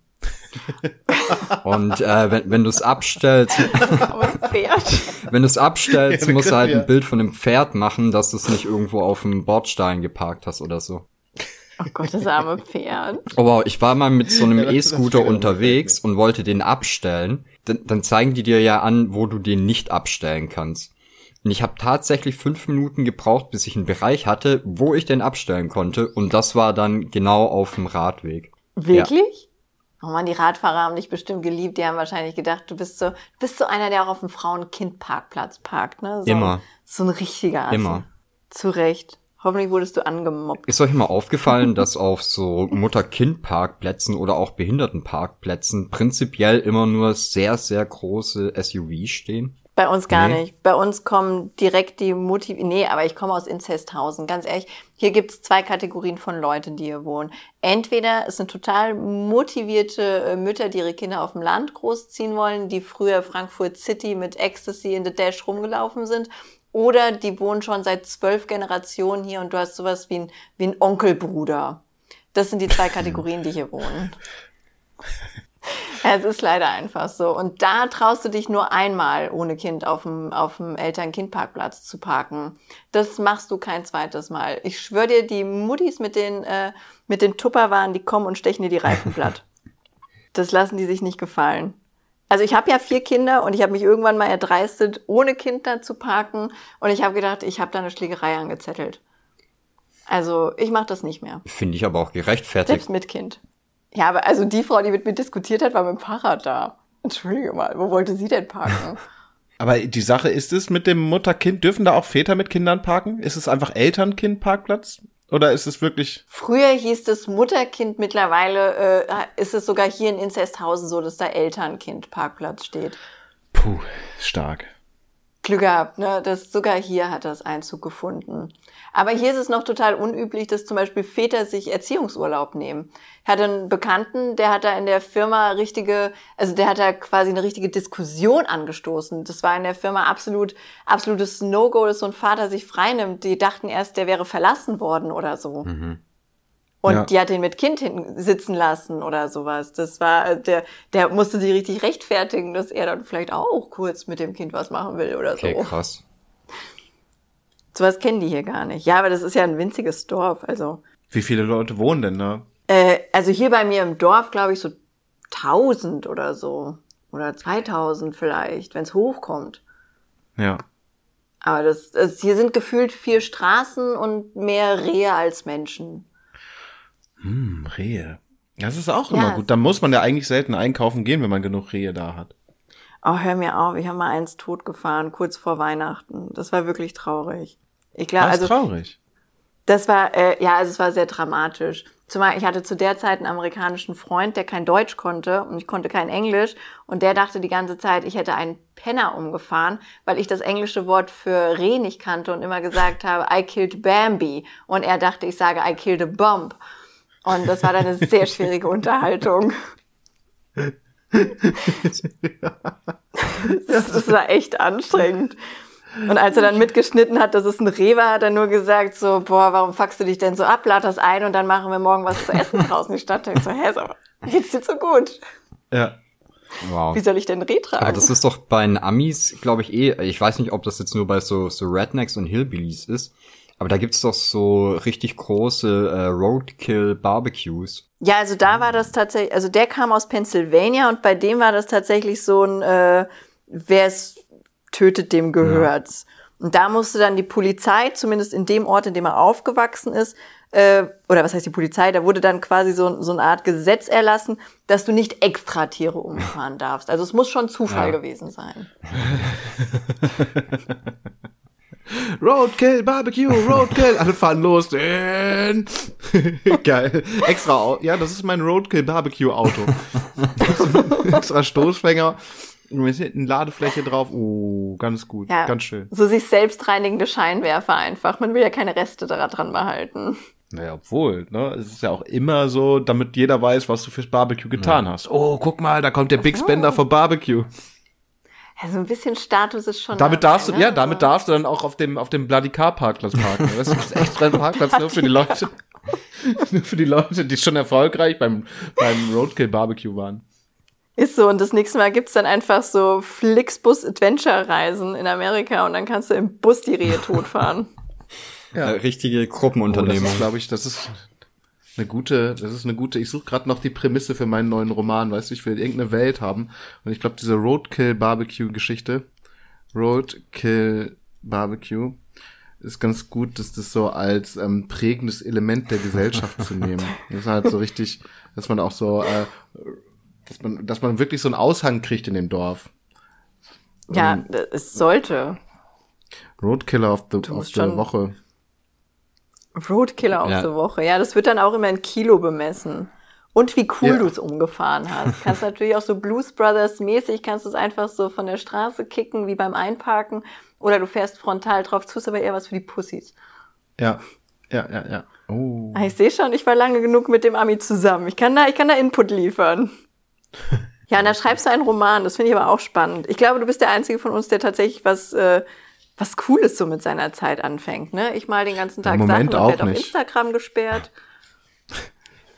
Und äh, wenn, wenn du es abstellst, Aber ein Pferd. wenn du es abstellst, Ja, musst du halt wir- ein Bild von dem Pferd machen, dass du es nicht irgendwo auf dem Bordstein geparkt hast oder so. Oh Gott, das arme Pferd. Aber ich war mal mit so einem Ja, E-Scooter unterwegs und wollte den abstellen. Dann, dann zeigen die dir ja an, wo du den nicht abstellen kannst. Und ich habe tatsächlich fünf Minuten gebraucht, bis ich einen Bereich hatte, wo ich den abstellen konnte. Und das war dann genau auf dem Radweg. Wirklich? Oh man, die Radfahrer haben dich bestimmt geliebt. Die haben wahrscheinlich gedacht, du bist so, du bist so einer, der auch auf dem Frauen-Kind-Parkplatz parkt, ne? So, Immer. So ein richtiger Assi. Immer. Zu Recht. Hoffentlich wurdest du angemobbt. Ist euch mal aufgefallen, dass auf so Mutter-Kind-Parkplätzen oder auch Behindertenparkplätzen prinzipiell immer nur sehr, sehr große SUVs stehen? Bei uns gar Nee. nicht. Bei uns kommen direkt die Mutti. Nee, aber ich komme aus Inzesthausen. Ganz ehrlich, hier gibt's zwei Kategorien von Leuten, die hier wohnen. Entweder es sind total motivierte äh, Mütter, die ihre Kinder auf dem Land großziehen wollen, die früher Frankfurt City mit Ecstasy in the Dash rumgelaufen sind. Oder die wohnen schon seit zwölf Generationen hier und du hast sowas wie ein, wie ein Onkelbruder. Das sind die zwei Kategorien, die hier wohnen. Es ist leider einfach so. Und da traust du dich nur einmal ohne Kind auf dem, auf dem Eltern-Kind-Parkplatz zu parken. Das machst du kein zweites Mal. Ich schwöre dir, die Muttis mit den, äh, mit den Tupperwaren, die kommen und stechen dir die Reifen platt. Das lassen die sich nicht gefallen. Also ich habe ja vier Kinder und ich habe mich irgendwann mal erdreistet, ohne Kind da zu parken. Und ich habe gedacht, ich habe da eine Schlägerei angezettelt. Also ich mache das nicht mehr. Finde ich aber auch gerechtfertigt. Selbst mit Kind. Ja, aber also die Frau, die mit mir diskutiert hat, war mit dem Fahrrad da. Entschuldige mal, wo wollte sie denn parken? Aber die Sache ist es mit dem Mutter-Kind, dürfen da auch Väter mit Kindern parken? Ist es einfach Eltern-Kind-Parkplatz? Oder ist es wirklich, Früher hieß es Mutterkind, mittlerweile äh, ist es sogar hier in Inzesthausen so, dass da Elternkind-Parkplatz steht. puh, stark. Glück gehabt, ne? Das sogar hier hat das Einzug gefunden. Aber hier ist es noch total unüblich, dass zum Beispiel Väter sich Erziehungsurlaub nehmen. Ich hatte einen Bekannten, der hat da in der Firma richtige, also der hat da quasi eine richtige Diskussion angestoßen. Das war in der Firma absolut, absolutes No-Go, dass so ein Vater sich freinimmt. Die dachten erst, der wäre verlassen worden oder so. Mhm. Und ja. die hat ihn mit Kind hin sitzen lassen oder sowas. Das war, der, der musste sich richtig rechtfertigen, dass er dann vielleicht auch kurz mit dem Kind was machen will oder okay, so. krass. Sowas kennen die hier gar nicht. Ja, aber das ist ja ein winziges Dorf, also. Wie viele Leute wohnen denn da? Äh, also hier bei mir im Dorf, glaube ich, so 1000 oder so. Oder 2000 vielleicht, wenn es hochkommt. Ja. Aber das, das, hier sind gefühlt vier Straßen und mehr Rehe als Menschen. Hm, Rehe. Das ist auch immer ja. gut. Da muss man ja eigentlich selten einkaufen gehen, wenn man genug Rehe da hat. Oh, hör mir auf, ich habe mal eins totgefahren, kurz vor Weihnachten. Das war wirklich traurig. Ich glaube, also traurig. Das war äh, ja, also es war sehr dramatisch. Zumal ich hatte zu der Zeit einen amerikanischen Freund, der kein Deutsch konnte und ich konnte kein Englisch und der dachte die ganze Zeit, ich hätte einen Penner umgefahren, weil ich das englische Wort für Reh nicht kannte und immer gesagt habe, I killed Bambi und er dachte, ich sage I killed a bomb. Und das war dann eine sehr schwierige Unterhaltung. das, war echt anstrengend. Und als er dann mitgeschnitten hat, dass es ein Reh war, hat er nur gesagt so, boah, warum fuckst du dich denn so ab, lad das ein und dann machen wir morgen was zu essen draußen in die Stadt. Ich so, hä, so, geht's dir so gut? Ja. Wow. Wie soll ich denn Reh tragen? Aber das ist doch bei den Amis, glaube ich, eh, ich weiß nicht, ob das jetzt nur bei so, so Rednecks und Hillbillies ist, aber da gibt's doch so richtig große äh, Roadkill-Barbecues. Ja, also da war das tatsächlich, also der kam aus Pennsylvania und bei dem war das tatsächlich so ein, äh, wer es tötet, dem gehört's. Ja. Und da musste dann die Polizei, zumindest in dem Ort, in dem er aufgewachsen ist, äh, oder was heißt die Polizei, da wurde dann quasi so, so eine Art Gesetz erlassen, dass du nicht extra Tiere umfahren darfst. Also es muss schon Zufall ja. gewesen sein. Roadkill, Barbecue, Roadkill. Alle fahren los. Geil. Extra, ja, das ist mein Roadkill Barbecue Auto. extra Stoßfänger. Mit hinten Ladefläche drauf. Oh, ganz gut, ja, ganz schön. So sich selbst reinigende Scheinwerfer einfach. Man will ja keine Reste daran behalten. Naja, obwohl, ne? Es ist ja auch immer so, damit jeder weiß, was du fürs Barbecue getan ja. hast. Oh, guck mal, da kommt der Big Spender vom Barbecue. Also ein bisschen Status ist schon. Damit dabei, darfst du, ne? ja, damit darfst du dann auch auf dem, auf dem Bloody Car Parkplatz parken. Das ist extra ein Parkplatz nur für die Leute, nur für die Leute, die schon erfolgreich beim, beim Roadkill Barbecue waren. Ist so, und das nächste Mal gibt's dann einfach so Flixbus Adventure Reisen in Amerika und dann kannst du im Bus die Rehe totfahren. ja. richtige Gruppenunternehmung. Oh, das ist, glaube ich, das ist eine gute, das ist eine gute, ich suche gerade noch die Prämisse für meinen neuen Roman, weißt du, ich will irgendeine Welt haben. Und ich glaube, diese Roadkill Barbecue Geschichte, Roadkill Barbecue, ist ganz gut, dass das so als ähm, prägendes Element der Gesellschaft zu nehmen. Das ist halt so richtig, dass man auch so, äh, dass man, dass man wirklich so einen Aushang kriegt in dem Dorf. Ja, es sollte. Roadkiller of the, of the Woche. Roadkiller auf ja. der Woche. Ja, das wird dann auch immer in Kilo bemessen. Und wie cool ja. du es umgefahren hast. Kannst natürlich auch so Blues Brothers mäßig, kannst du es einfach so von der Straße kicken, wie beim Einparken. Oder du fährst frontal drauf zu, ist aber eher was für die Pussys. Ja, ja, ja, ja. Oh. Ah, ich sehe schon, ich war lange genug mit dem Ami zusammen. Ich kann da, ich kann da Input liefern. Ja, und da schreibst du einen Roman, das finde ich aber auch spannend. Ich glaube, du bist der Einzige von uns, der tatsächlich was äh, was Cooles so mit seiner Zeit anfängt. Ne? Ich mal den ganzen Tag Moment Sachen und werde auf Instagram gesperrt.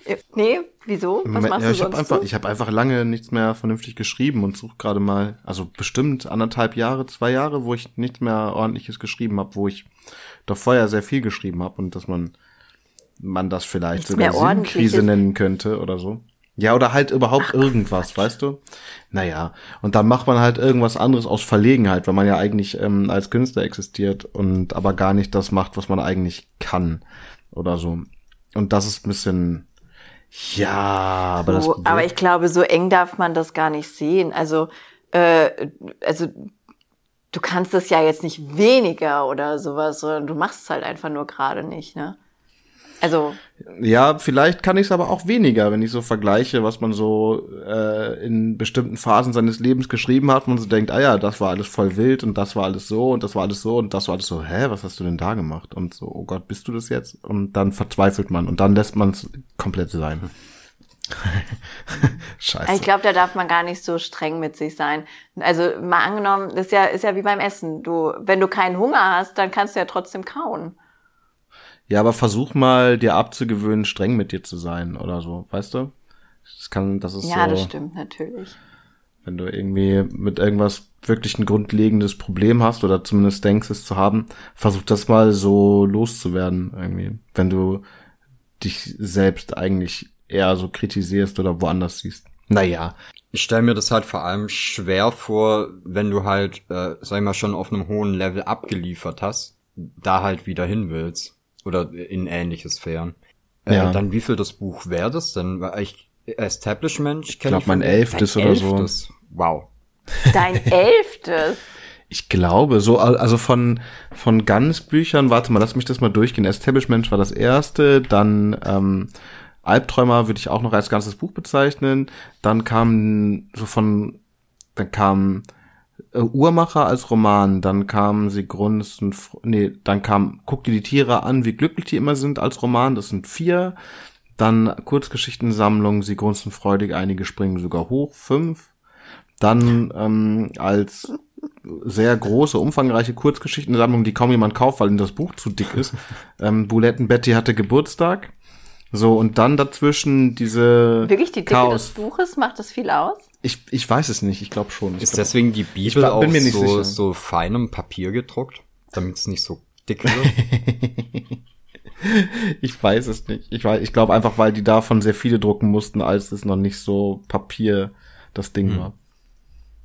Äh, nee, wieso? Was Moment, machst ja, du ich sonst hab einfach, so? Ich habe einfach lange nichts mehr vernünftig geschrieben und suche gerade mal, also bestimmt anderthalb Jahre, zwei Jahre, wo ich nichts mehr ordentliches geschrieben habe, wo ich doch vorher sehr viel geschrieben habe und dass man man das vielleicht nichts sogar Sinnkrise nennen könnte oder so. Ja, oder halt überhaupt Ach, irgendwas, Quatsch. weißt du? Naja, und dann macht man halt irgendwas anderes aus Verlegenheit, weil man ja eigentlich ähm, als Künstler existiert und aber gar nicht das macht, was man eigentlich kann oder so. Und das ist ein bisschen, ja, aber das. Aber ich glaube, so eng darf man das gar nicht sehen. Also, äh, also du kannst es ja jetzt nicht weniger oder sowas, sondern du machst es halt einfach nur gerade nicht, ne? Also, Ja, vielleicht kann ich es aber auch weniger, wenn ich so vergleiche, was man so äh, in bestimmten Phasen seines Lebens geschrieben hat, wo man so denkt, ah ja, das war alles voll wild und das war alles so und das war alles so und das war alles so, hä, was hast du denn da gemacht? Und so, oh Gott, bist du das jetzt? Und dann verzweifelt man und dann lässt man es komplett sein. Scheiße. ich glaube, da darf man gar nicht so streng mit sich sein. Also mal angenommen, das ist ja, ist ja wie beim Essen. Du, wenn du keinen Hunger hast, dann kannst du ja trotzdem kauen. Ja, aber versuch mal, dir abzugewöhnen, streng mit dir zu sein oder so, weißt du? Das kann, das ist Ja, so, das stimmt natürlich. wenn du irgendwie mit irgendwas wirklich ein grundlegendes Problem hast oder zumindest denkst, es zu haben, versuch das mal so loszuwerden irgendwie. Wenn du dich selbst eigentlich eher so kritisierst oder woanders siehst. Naja, Ich stelle mir das halt vor allem schwer vor, wenn du halt, äh, sag ich mal, schon auf einem hohen Level abgeliefert hast, da halt wieder hin willst. Oder in ähnliche Sphären. Äh, Ja. Dann wie viel das Buch wäre das denn? Weil ich Establishment ich glaub, mein elftes oder so. so. Wow. Dein elftes. Ich glaube, so, al- also von, von Guns-Büchern, warte mal, lass mich das mal durchgehen. Establishment war das erste, dann ähm, Albträumer würde ich auch noch als ganzes Buch bezeichnen. Dann kam so von, dann kam äh, Uhrmacher als Roman, dann kam sie Grunzen, Fr- nee, dann kam Guck dir die Tiere an, wie glücklich die immer sind als Roman, das sind vier. Dann Kurzgeschichtensammlung, sie grunzen freudig, einige springen sogar hoch, fünf. Dann ähm, als sehr große, umfangreiche Kurzgeschichtensammlung, die kaum jemand kauft, weil ihm das Buch zu dick ist. ähm, Buletten Betty hatte Geburtstag. So, und dann dazwischen diese Wirklich die Dicke Chaos. des Buches macht das viel aus? Ich, ich weiß es nicht, ich glaube schon. Ich Ist glaub, deswegen die Bibel mir nicht so, sicher. so feinem Papier gedruckt, damit es nicht so dick wird? ich weiß es nicht. Ich, weiß- ich glaube einfach, weil die davon sehr viele drucken mussten, als es noch nicht so Papier das Ding Hm. war.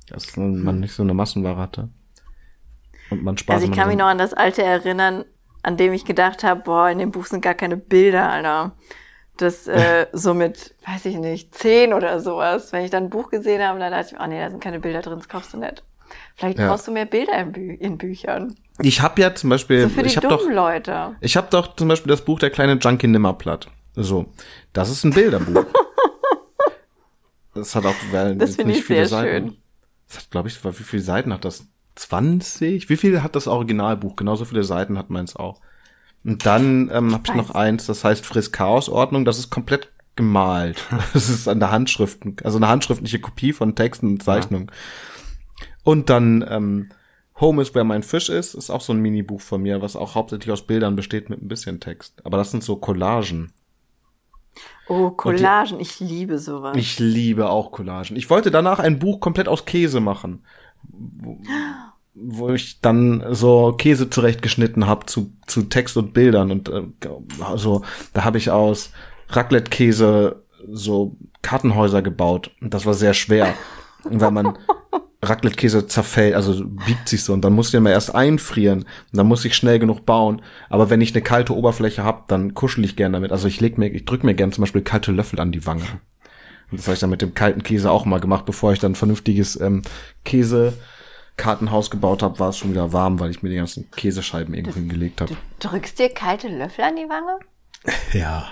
Dass man nicht so eine Massenware hatte. Und man Spaß Also ich kann mich noch an das alte erinnern, an dem ich gedacht habe, boah, in dem Buch sind gar keine Bilder, Alter. Das äh, so mit, weiß ich nicht, zehn oder sowas. Wenn ich dann ein Buch gesehen habe, dann dachte ich, oh nee, da sind keine Bilder drin, das kaufst du nicht. Vielleicht Ja. brauchst du mehr Bilder in, Bü in Büchern. Ich habe ja zum Beispiel, So für die ich habe dummen doch, Leute. ich habe doch zum Beispiel das Buch Der kleine Junkie Nimmerplatt. So, das ist ein Bilderbuch. das hat auch weil, Das finde nicht ich viele sehr Seiten. schön. Das hat, glaube ich, wie viele Seiten hat das? 20? Wie viel hat das Originalbuch? Genauso viele Seiten hat meins auch. Und dann ähm, habe ich noch eins, das heißt Friss Chaos Ordnung. Das ist komplett gemalt. Das ist an der Handschrift, also eine handschriftliche Kopie von Texten und Zeichnungen. Und dann ähm, Home is where mein Fisch ist, ist auch so ein Minibuch von mir, was auch hauptsächlich aus Bildern besteht mit ein bisschen Text. Aber das sind so Collagen. Oh, Collagen, ich liebe sowas. Ich liebe auch Collagen. Ich wollte danach ein Buch komplett aus Käse machen. Wo, ich dann so Käse zurechtgeschnitten habe zu, zu Text und Bildern. Und äh, also, da habe ich aus Raclette-Käse so Kartenhäuser gebaut. Und das war sehr schwer. Weil man Raclette-Käse zerfällt, also biegt sich so und dann muss ich mal erst einfrieren und dann muss ich schnell genug bauen. Aber wenn ich eine kalte Oberfläche habe, dann kuschel ich gern damit. Also ich leg mir, ich drück mir gern zum Beispiel kalte Löffel an die Wange. Und das habe ich dann mit dem kalten Käse auch mal gemacht, bevor ich dann vernünftiges ähm, Käse-Kartenhaus gebaut habe, war es schon wieder warm, weil ich mir die ganzen Käsescheiben irgendwo hingelegt habe. Drückst dir kalte Löffel an die Wange? Ja.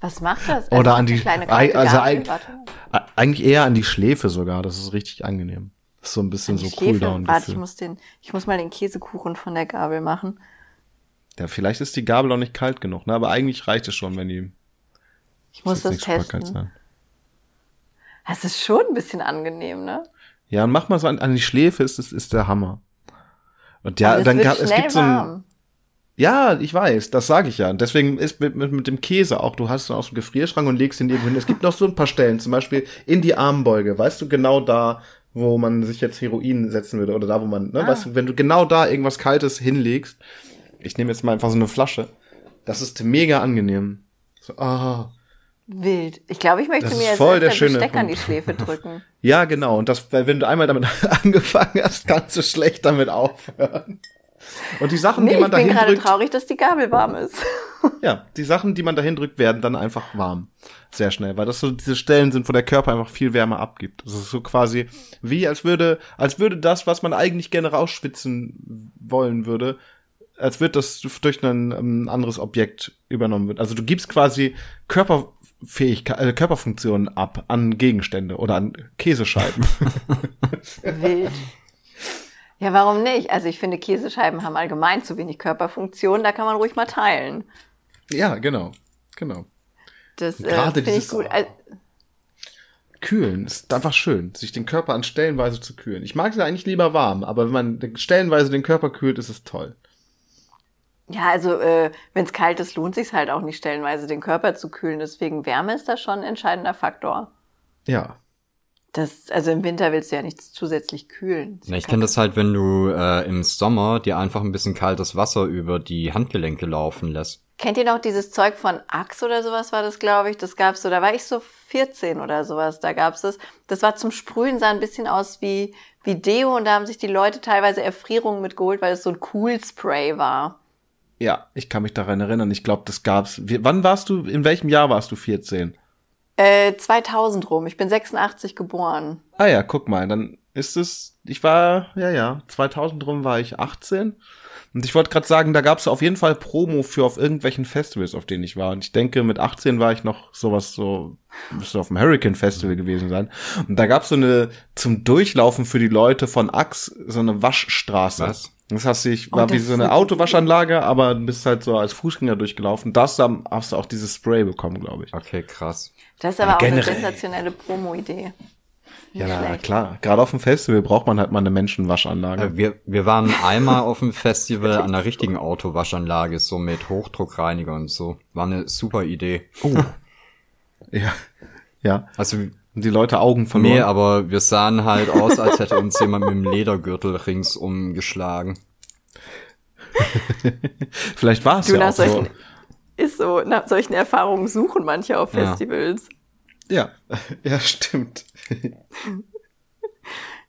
Was macht das? Oder Also an die, kleine ei- kalte also Gabel? ei- Warte. e- eigentlich eher an die Schläfe sogar. Das ist richtig angenehm. Das ist so ein bisschen so Schläfe? Cooldown. Warte, ich muss den, ich muss mal den Käsekuchen von der Gabel machen. Ja, vielleicht ist die Gabel auch nicht kalt genug, ne? Aber eigentlich reicht es schon, wenn die Ich muss das testen. sein. Das ist schon ein bisschen angenehm, ne? Ja, und mach mal so an, an die Schläfe, ist, ist, ist der Hammer. Und ja, es dann gab, es gibt so ein, warm. ja, ich weiß, das sage ich ja. Und deswegen ist mit, mit, mit dem Käse auch, du hast ihn aus dem Gefrierschrank und legst ihn irgendwo hin. Es gibt noch so ein paar Stellen, zum Beispiel in die Armbeuge, weißt du, genau da, wo man sich jetzt Heroin setzen würde oder da, wo man, ne, Ah. weißt du, wenn du genau da irgendwas Kaltes hinlegst, ich nehme jetzt mal einfach so eine Flasche, das ist mega angenehm. So, ah. Wild. Ich glaube, ich möchte Das mir jetzt voll der schöne Besteck an die. Schläfe drücken. Ja, genau. Und das, weil wenn du einmal damit angefangen hast, kannst du schlecht damit aufhören. Und die Sachen, Nee, die ich man bin dahin gerade drückt, traurig, dass die Gabel warm ist. ja, die Sachen, die man dahin drückt, werden dann einfach warm. Sehr schnell, weil das so diese Stellen sind, wo der Körper einfach viel Wärme abgibt. Das ist so quasi wie, als würde, als würde das, was man eigentlich gerne rausschwitzen wollen würde, als wird das durch ein um, anderes Objekt übernommen wird. Also du gibst quasi Körperfähigkeit, äh, Körperfunktionen ab an Gegenstände oder an Käsescheiben. Wild. Ja, warum nicht? Also ich finde, Käsescheiben haben allgemein zu wenig Körperfunktion, da kann man ruhig mal teilen. Ja, genau. Genau. Das äh, Gerade finde ich dieses- gut. Also, Kühlen ist einfach schön, sich den Körper an Stellenweise zu kühlen. Ich mag es ja eigentlich lieber warm, aber wenn man stellenweise den Körper kühlt, ist es toll. Ja, also äh, wenn es kalt ist, lohnt sich halt auch nicht stellenweise, den Körper zu kühlen. Deswegen Wärme ist da schon ein entscheidender Faktor. Ja. Das, also im Winter willst du ja nichts zusätzlich kühlen. Ja, ich kenne das halt, wenn du äh, im Sommer dir einfach ein bisschen kaltes Wasser über die Handgelenke laufen lässt. Kennt ihr noch dieses Zeug von Axe oder sowas war das, glaube ich? Das gab's so, da war ich so 14 oder sowas, da gab's das. Das war zum Sprühen, sah ein bisschen aus wie, wie Deo und da haben sich die Leute teilweise Erfrierungen mitgeholt, weil es so ein Cool Spray war. Ja, ich kann mich daran erinnern. Ich glaube, das gab's. Wie, wann warst du, in welchem Jahr warst du 14? Äh, 2000 rum, ich bin 86 geboren. Ah ja, guck mal, dann ist es, ich war, ja, ja, 2000 rum war ich 18. Und ich wollte gerade sagen, da gab's auf jeden Fall Promo für auf irgendwelchen Festivals, auf denen ich war. Und ich denke, mit 18 war ich noch sowas so, müsste auf dem Hurricane Festival gewesen sein. Und da gab's so eine, zum Durchlaufen für die Leute von Axe, so eine Waschstraße. Was? Das hast du, ich Oh, war wie so eine Autowaschanlage, aber du bist halt so als Fußgänger durchgelaufen. Das dann hast du auch dieses Spray bekommen, glaube ich. Okay, krass. Das ist aber auch generell. eine sensationelle Promo-Idee. Ja, na, klar. Gerade auf dem Festival braucht man halt mal eine Menschenwaschanlage. Äh, wir, wir waren einmal auf dem Festival an einer richtigen Autowaschanlage, so mit Hochdruckreiniger und so. War eine super Idee. Ja. Ja. Also, die Leute Augen verloren. nee, aber wir sahen halt aus, als hätte uns jemand mit dem Ledergürtel ringsum geschlagen. Vielleicht war es Du ja auch nach so. solchen, ist so, nach solchen Erfahrungen suchen manche auf Ja. Festivals. Ja. Ja, stimmt.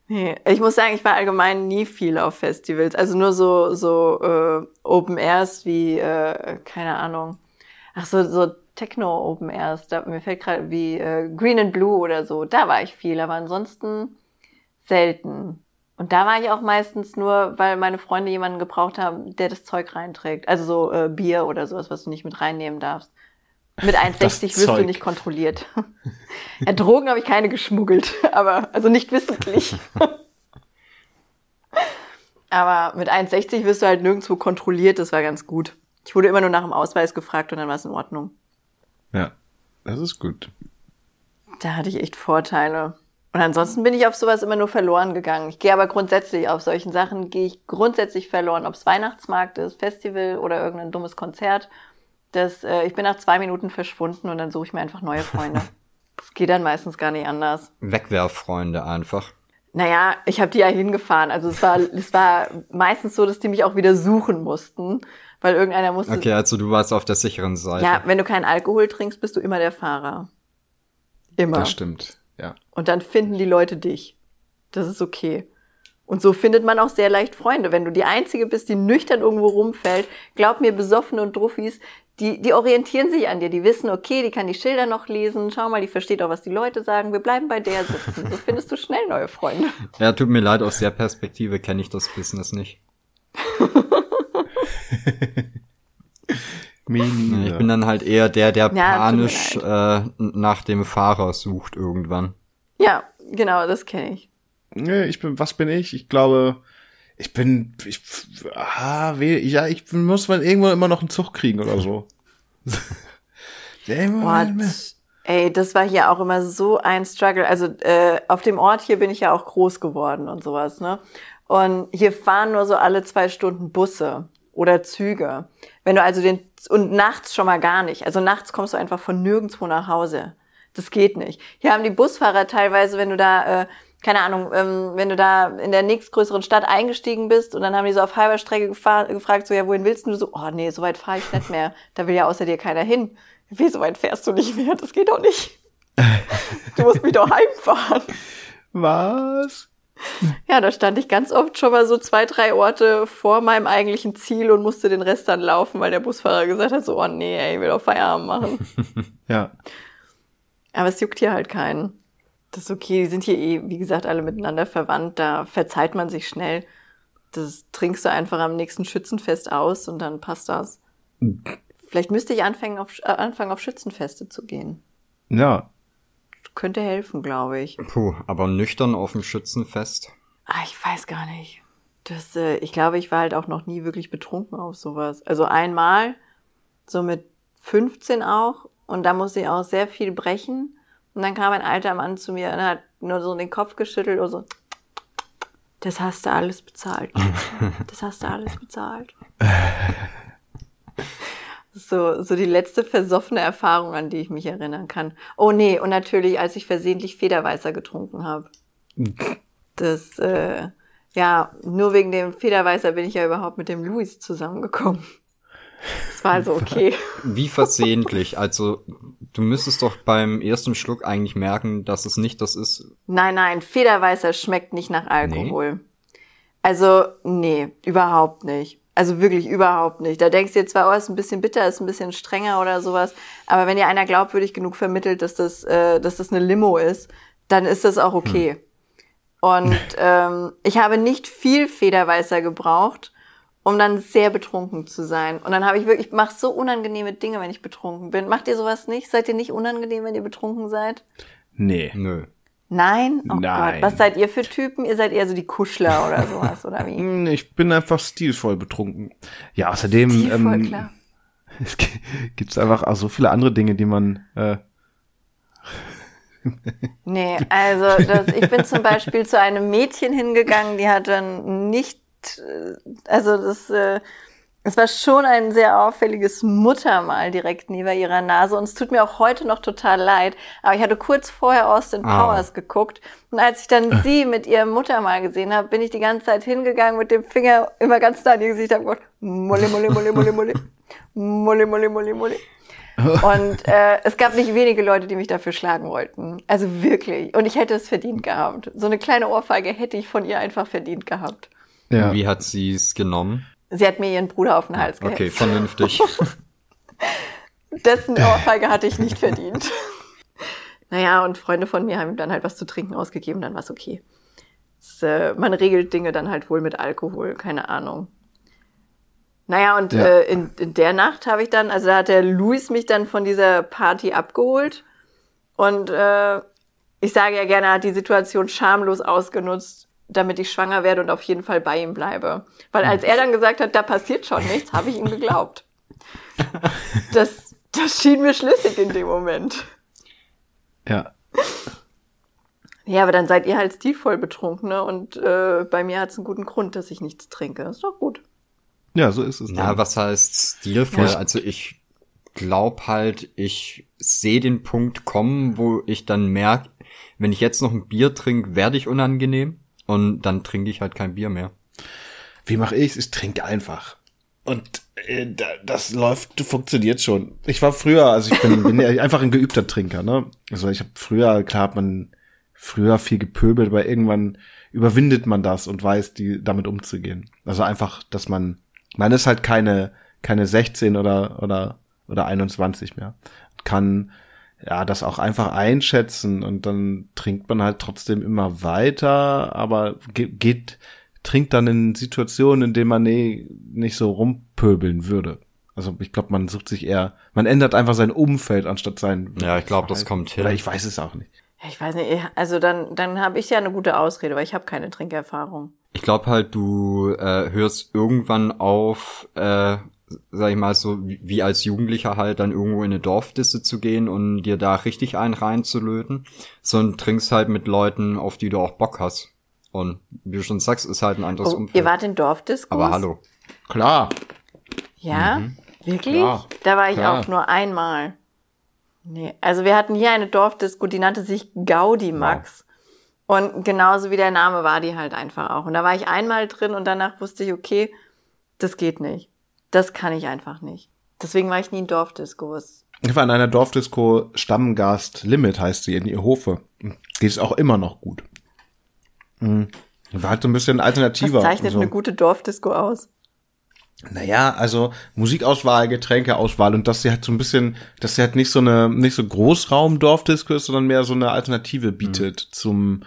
Nee, ich muss sagen, ich war allgemein nie viel auf Festivals. Also nur so, so äh, Open Airs wie, äh, keine Ahnung. Ach so, so Techno Open Airs. Da, mir fällt gerade wie äh, Green and Blue oder so. Da war ich viel, aber ansonsten selten. Und da war ich auch meistens nur, weil meine Freunde jemanden gebraucht haben, der das Zeug reinträgt. Also so äh, Bier oder sowas, was du nicht mit reinnehmen darfst. Mit 1,60 wirst du nicht kontrolliert. ja, Drogen habe ich keine geschmuggelt, aber also nicht wissentlich. aber mit 1,60 wirst du halt nirgendwo kontrolliert, das war ganz gut. Ich wurde immer nur nach dem Ausweis gefragt und dann war es in Ordnung. Ja. Das ist gut. Da hatte ich echt Vorteile. Und ansonsten bin ich auf sowas immer nur verloren gegangen. Ich gehe aber grundsätzlich auf solchen Sachen, gehe ich grundsätzlich verloren, ob es Weihnachtsmarkt ist, Festival oder irgendein dummes Konzert. Das, äh, ich bin nach zwei Minuten verschwunden und dann suche ich mir einfach neue Freunde. Das geht dann meistens gar nicht anders. Wegwerffreunde einfach. Naja, ich habe die ja hingefahren. Also es war, es war meistens so, dass die mich auch wieder suchen mussten, weil irgendeiner musste. Okay, also du warst auf der sicheren Seite. Ja, wenn du keinen Alkohol trinkst, bist du immer der Fahrer. Immer. Das stimmt. Ja. Und dann finden die Leute dich. Das ist okay. Und so findet man auch sehr leicht Freunde. Wenn du die Einzige bist, die nüchtern irgendwo rumfällt, glaub mir, Besoffene und Druffis, die, die orientieren sich an dir. Die wissen, okay, die kann die Schilder noch lesen. Schau mal, die versteht auch, was die Leute sagen. Wir bleiben bei der sitzen. So findest du schnell neue Freunde. Ja, tut mir leid, aus der Perspektive kenne ich das Business nicht. Ich bin dann halt eher der, der Ja, panisch äh, nach dem Fahrer sucht irgendwann. Ja, genau, das kenne ich. Nee, ich bin, was bin ich? Ich glaube, ich bin, ich, ah, weh, ja, ich bin- muss man irgendwo immer noch einen Zug kriegen oder so. Boah, ey, das war hier auch immer so ein Struggle. Also äh, auf dem Ort hier bin ich ja auch groß geworden und sowas, ne? Und hier fahren nur so alle zwei Stunden Busse oder Züge. Wenn du also den und nachts schon mal gar nicht. Also nachts kommst du einfach von nirgendwo nach Hause. Das geht nicht. Hier haben die Busfahrer teilweise, wenn du da äh, keine Ahnung, ähm, wenn du da in der nächstgrößeren Stadt eingestiegen bist und dann haben die so auf halber Strecke gefragt, so, ja, wohin willst du? So, oh nee, so weit fahre ich nicht mehr. Da will ja außer dir keiner hin. Wie, so weit fährst du nicht mehr? Das geht doch nicht. Du musst mich doch heimfahren. Was? Ja, da stand ich ganz oft schon mal so zwei, drei Orte vor meinem eigentlichen Ziel und musste den Rest dann laufen, weil der Busfahrer gesagt hat, so, oh nee, ey, ich will doch Feierabend machen. Ja. Aber es juckt hier halt keinen. Das ist okay, die sind hier eh, wie gesagt, alle miteinander verwandt, da verzeiht man sich schnell. Das trinkst du einfach am nächsten Schützenfest aus und dann passt das. Vielleicht müsste ich anfangen auf, äh, anfangen, auf Schützenfeste zu gehen. Ja. Könnte helfen, glaube ich. Puh, aber nüchtern auf dem Schützenfest. Ah, ich weiß gar nicht. Das, äh, ich glaube, ich war halt auch noch nie wirklich betrunken auf sowas. Also einmal, so mit 15 auch, und da musste ich auch sehr viel brechen. Und dann kam ein alter Mann zu mir und hat nur so den Kopf geschüttelt und so, das hast du alles bezahlt. Das hast du alles bezahlt. So, so die letzte versoffene Erfahrung, an die ich mich erinnern kann. Oh nee, und natürlich, als ich versehentlich Federweißer getrunken habe. Das, äh, ja, nur wegen dem Federweißer bin ich ja überhaupt mit dem Louis zusammengekommen. Das war also okay. Wie versehentlich. Also, du müsstest doch beim ersten Schluck eigentlich merken, dass es nicht das ist. Nein, nein, Federweißer schmeckt nicht nach Alkohol. Also, nee, überhaupt nicht. Also wirklich überhaupt nicht. Da denkst du dir zwar, oh, ist ein bisschen bitter, ist ein bisschen strenger oder sowas, aber wenn dir einer glaubwürdig genug vermittelt, dass das, äh, dass das eine Limo ist, dann ist das auch okay. Hm. Und ähm, ich habe nicht viel Federweißer gebraucht, um dann sehr betrunken zu sein. Und dann habe ich wirklich, ich mache so unangenehme Dinge, wenn ich betrunken bin. Macht ihr sowas nicht? Seid ihr nicht unangenehm, wenn ihr betrunken seid? Nee. Nö. Nein? Oh Nein. Gott. Was seid ihr für Typen? Ihr seid eher so die Kuschler oder sowas, oder wie? Hm, Ich bin einfach stilvoll betrunken. Ja, außerdem Stilvoll, ähm, klar. es gi- gibt's einfach auch so viele andere Dinge, die man äh, Nee, also das, ich bin zum Beispiel zu einem Mädchen hingegangen, die hat dann nicht, äh, also das, äh, es war schon ein sehr auffälliges Muttermal direkt neben ihrer Nase und es tut mir auch heute noch total leid, aber ich hatte kurz vorher Austin Ah. Powers geguckt und als ich dann sie mit ihrem Muttermal gesehen habe, bin ich die ganze Zeit hingegangen mit dem Finger immer ganz da in ihr Gesicht, habe gesagt, Mulle, Mulle, Mulle, Mulle, Mulle, Mulle, Mulle, Mulle, Mulle. Und äh, es gab nicht wenige Leute, die mich dafür schlagen wollten. Also wirklich. Und ich hätte es verdient gehabt. So eine kleine Ohrfeige hätte ich von ihr einfach verdient gehabt. ja. Wie hat sie es genommen? Sie hat mir ihren Bruder auf den Hals gehetzt. Okay, vernünftig. Dessen Ohrfeige hatte ich nicht verdient. naja, und Freunde von mir haben ihm dann halt was zu trinken ausgegeben, dann war es okay. Es, äh, man regelt Dinge dann halt wohl mit Alkohol, keine Ahnung. Naja, und Ja. äh, in, in der Nacht habe ich dann, also da hat der Luis mich dann von dieser Party abgeholt. Und äh, ich sage ja gerne, er hat die Situation schamlos ausgenutzt, damit ich schwanger werde und auf jeden Fall bei ihm bleibe. Weil als er dann gesagt hat, da passiert schon nichts, habe ich ihm geglaubt. Das, das schien mir schlüssig in dem Moment. ja. Ja, aber dann seid ihr halt stilvoll betrunken, ne? Und äh, bei mir hat es einen guten Grund, dass ich nichts trinke. Ist doch gut. Ja, so ist es. Ja, dann. was heißt stilvoll? Ja. Also ich glaub halt, ich sehe den Punkt kommen, wo ich dann merke, wenn ich jetzt noch ein Bier trinke, werde ich unangenehm und dann trinke ich halt kein Bier mehr. Wie mache ich's? Ich trinke einfach. Und äh, da, das läuft, funktioniert schon. Ich war früher, also ich bin, bin einfach ein geübter Trinker, ne? Also ich habe früher, klar hat man früher viel gepöbelt, aber irgendwann überwindet man das und weiß, die damit umzugehen. Also einfach, dass man, man ist halt keine, keine 16 oder, oder, oder 21 mehr. Kann, ja, das auch einfach einschätzen und dann trinkt man halt trotzdem immer weiter, aber ge geht, trinkt dann in Situationen, in denen man nee, nicht so rumpöbeln würde. Also ich glaube, man sucht sich eher, man ändert einfach sein Umfeld anstatt sein. Ja, ich glaube, das kommt hin. Oder ich weiß es auch nicht. Ja, Ich weiß nicht, also dann, dann habe ich ja eine gute Ausrede, weil ich habe keine Trinkerfahrung. Ich glaube halt, du äh, hörst irgendwann auf, äh, sag ich mal so, wie als Jugendlicher halt dann irgendwo in eine Dorfdisse zu gehen und dir da richtig einen reinzulöten, sondern trinkst halt mit Leuten, auf die du auch Bock hast. Und wie du schon sagst, ist halt ein anderes Oh, Umfeld. ihr wart in Dorfdiskos? Aber hallo. Klar. Ja? Wirklich? Klar. Da war ich Klar. auch nur einmal. Nee, also wir hatten hier eine Dorfdisco, die nannte sich Gaudi Max. Und genauso wie der Name war die halt einfach auch. Und da war ich einmal drin und danach wusste ich, okay, das geht nicht. Das kann ich einfach nicht. Deswegen war ich nie in Dorfdiscos. Ich war in einer Dorfdisco Stammgast Limit heißt sie in Hofe. Die ist auch immer noch gut. Mhm. War halt so ein bisschen Was alternativer. zeichnet so. eine gute Dorfdisco aus? Naja, also Musikauswahl, Getränkeauswahl und dass sie halt so ein bisschen, dass sie halt nicht so eine, nicht so Großraum-Dorfdisco ist, sondern mehr so eine Alternative bietet zum,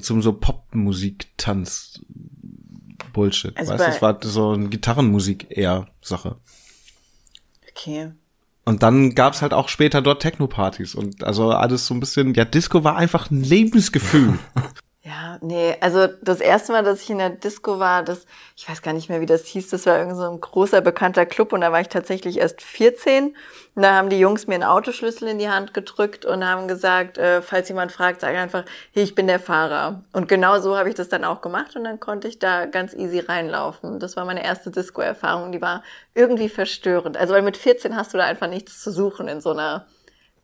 zum so Popmusik-Tanz. Bullshit. Also weißt du, es war so eine Gitarrenmusik eher Sache. Okay. Und dann gab's halt auch später dort Techno-Partys und also alles so ein bisschen, ja, Disco war einfach ein Lebensgefühl. Ja, nee, also das erste Mal, dass ich in der Disco war, das, ich weiß gar nicht mehr, wie das hieß, das war irgend so ein großer, bekannter Club und da war ich tatsächlich erst 14. Und da haben die Jungs mir einen Autoschlüssel in die Hand gedrückt und haben gesagt, äh, falls jemand fragt, sag einfach, hey, ich bin der Fahrer. Und genau so habe ich das dann auch gemacht und dann konnte ich da ganz easy reinlaufen. Das war meine erste Disco-Erfahrung, die war irgendwie verstörend. Also weil mit 14 hast du da einfach nichts zu suchen in so einer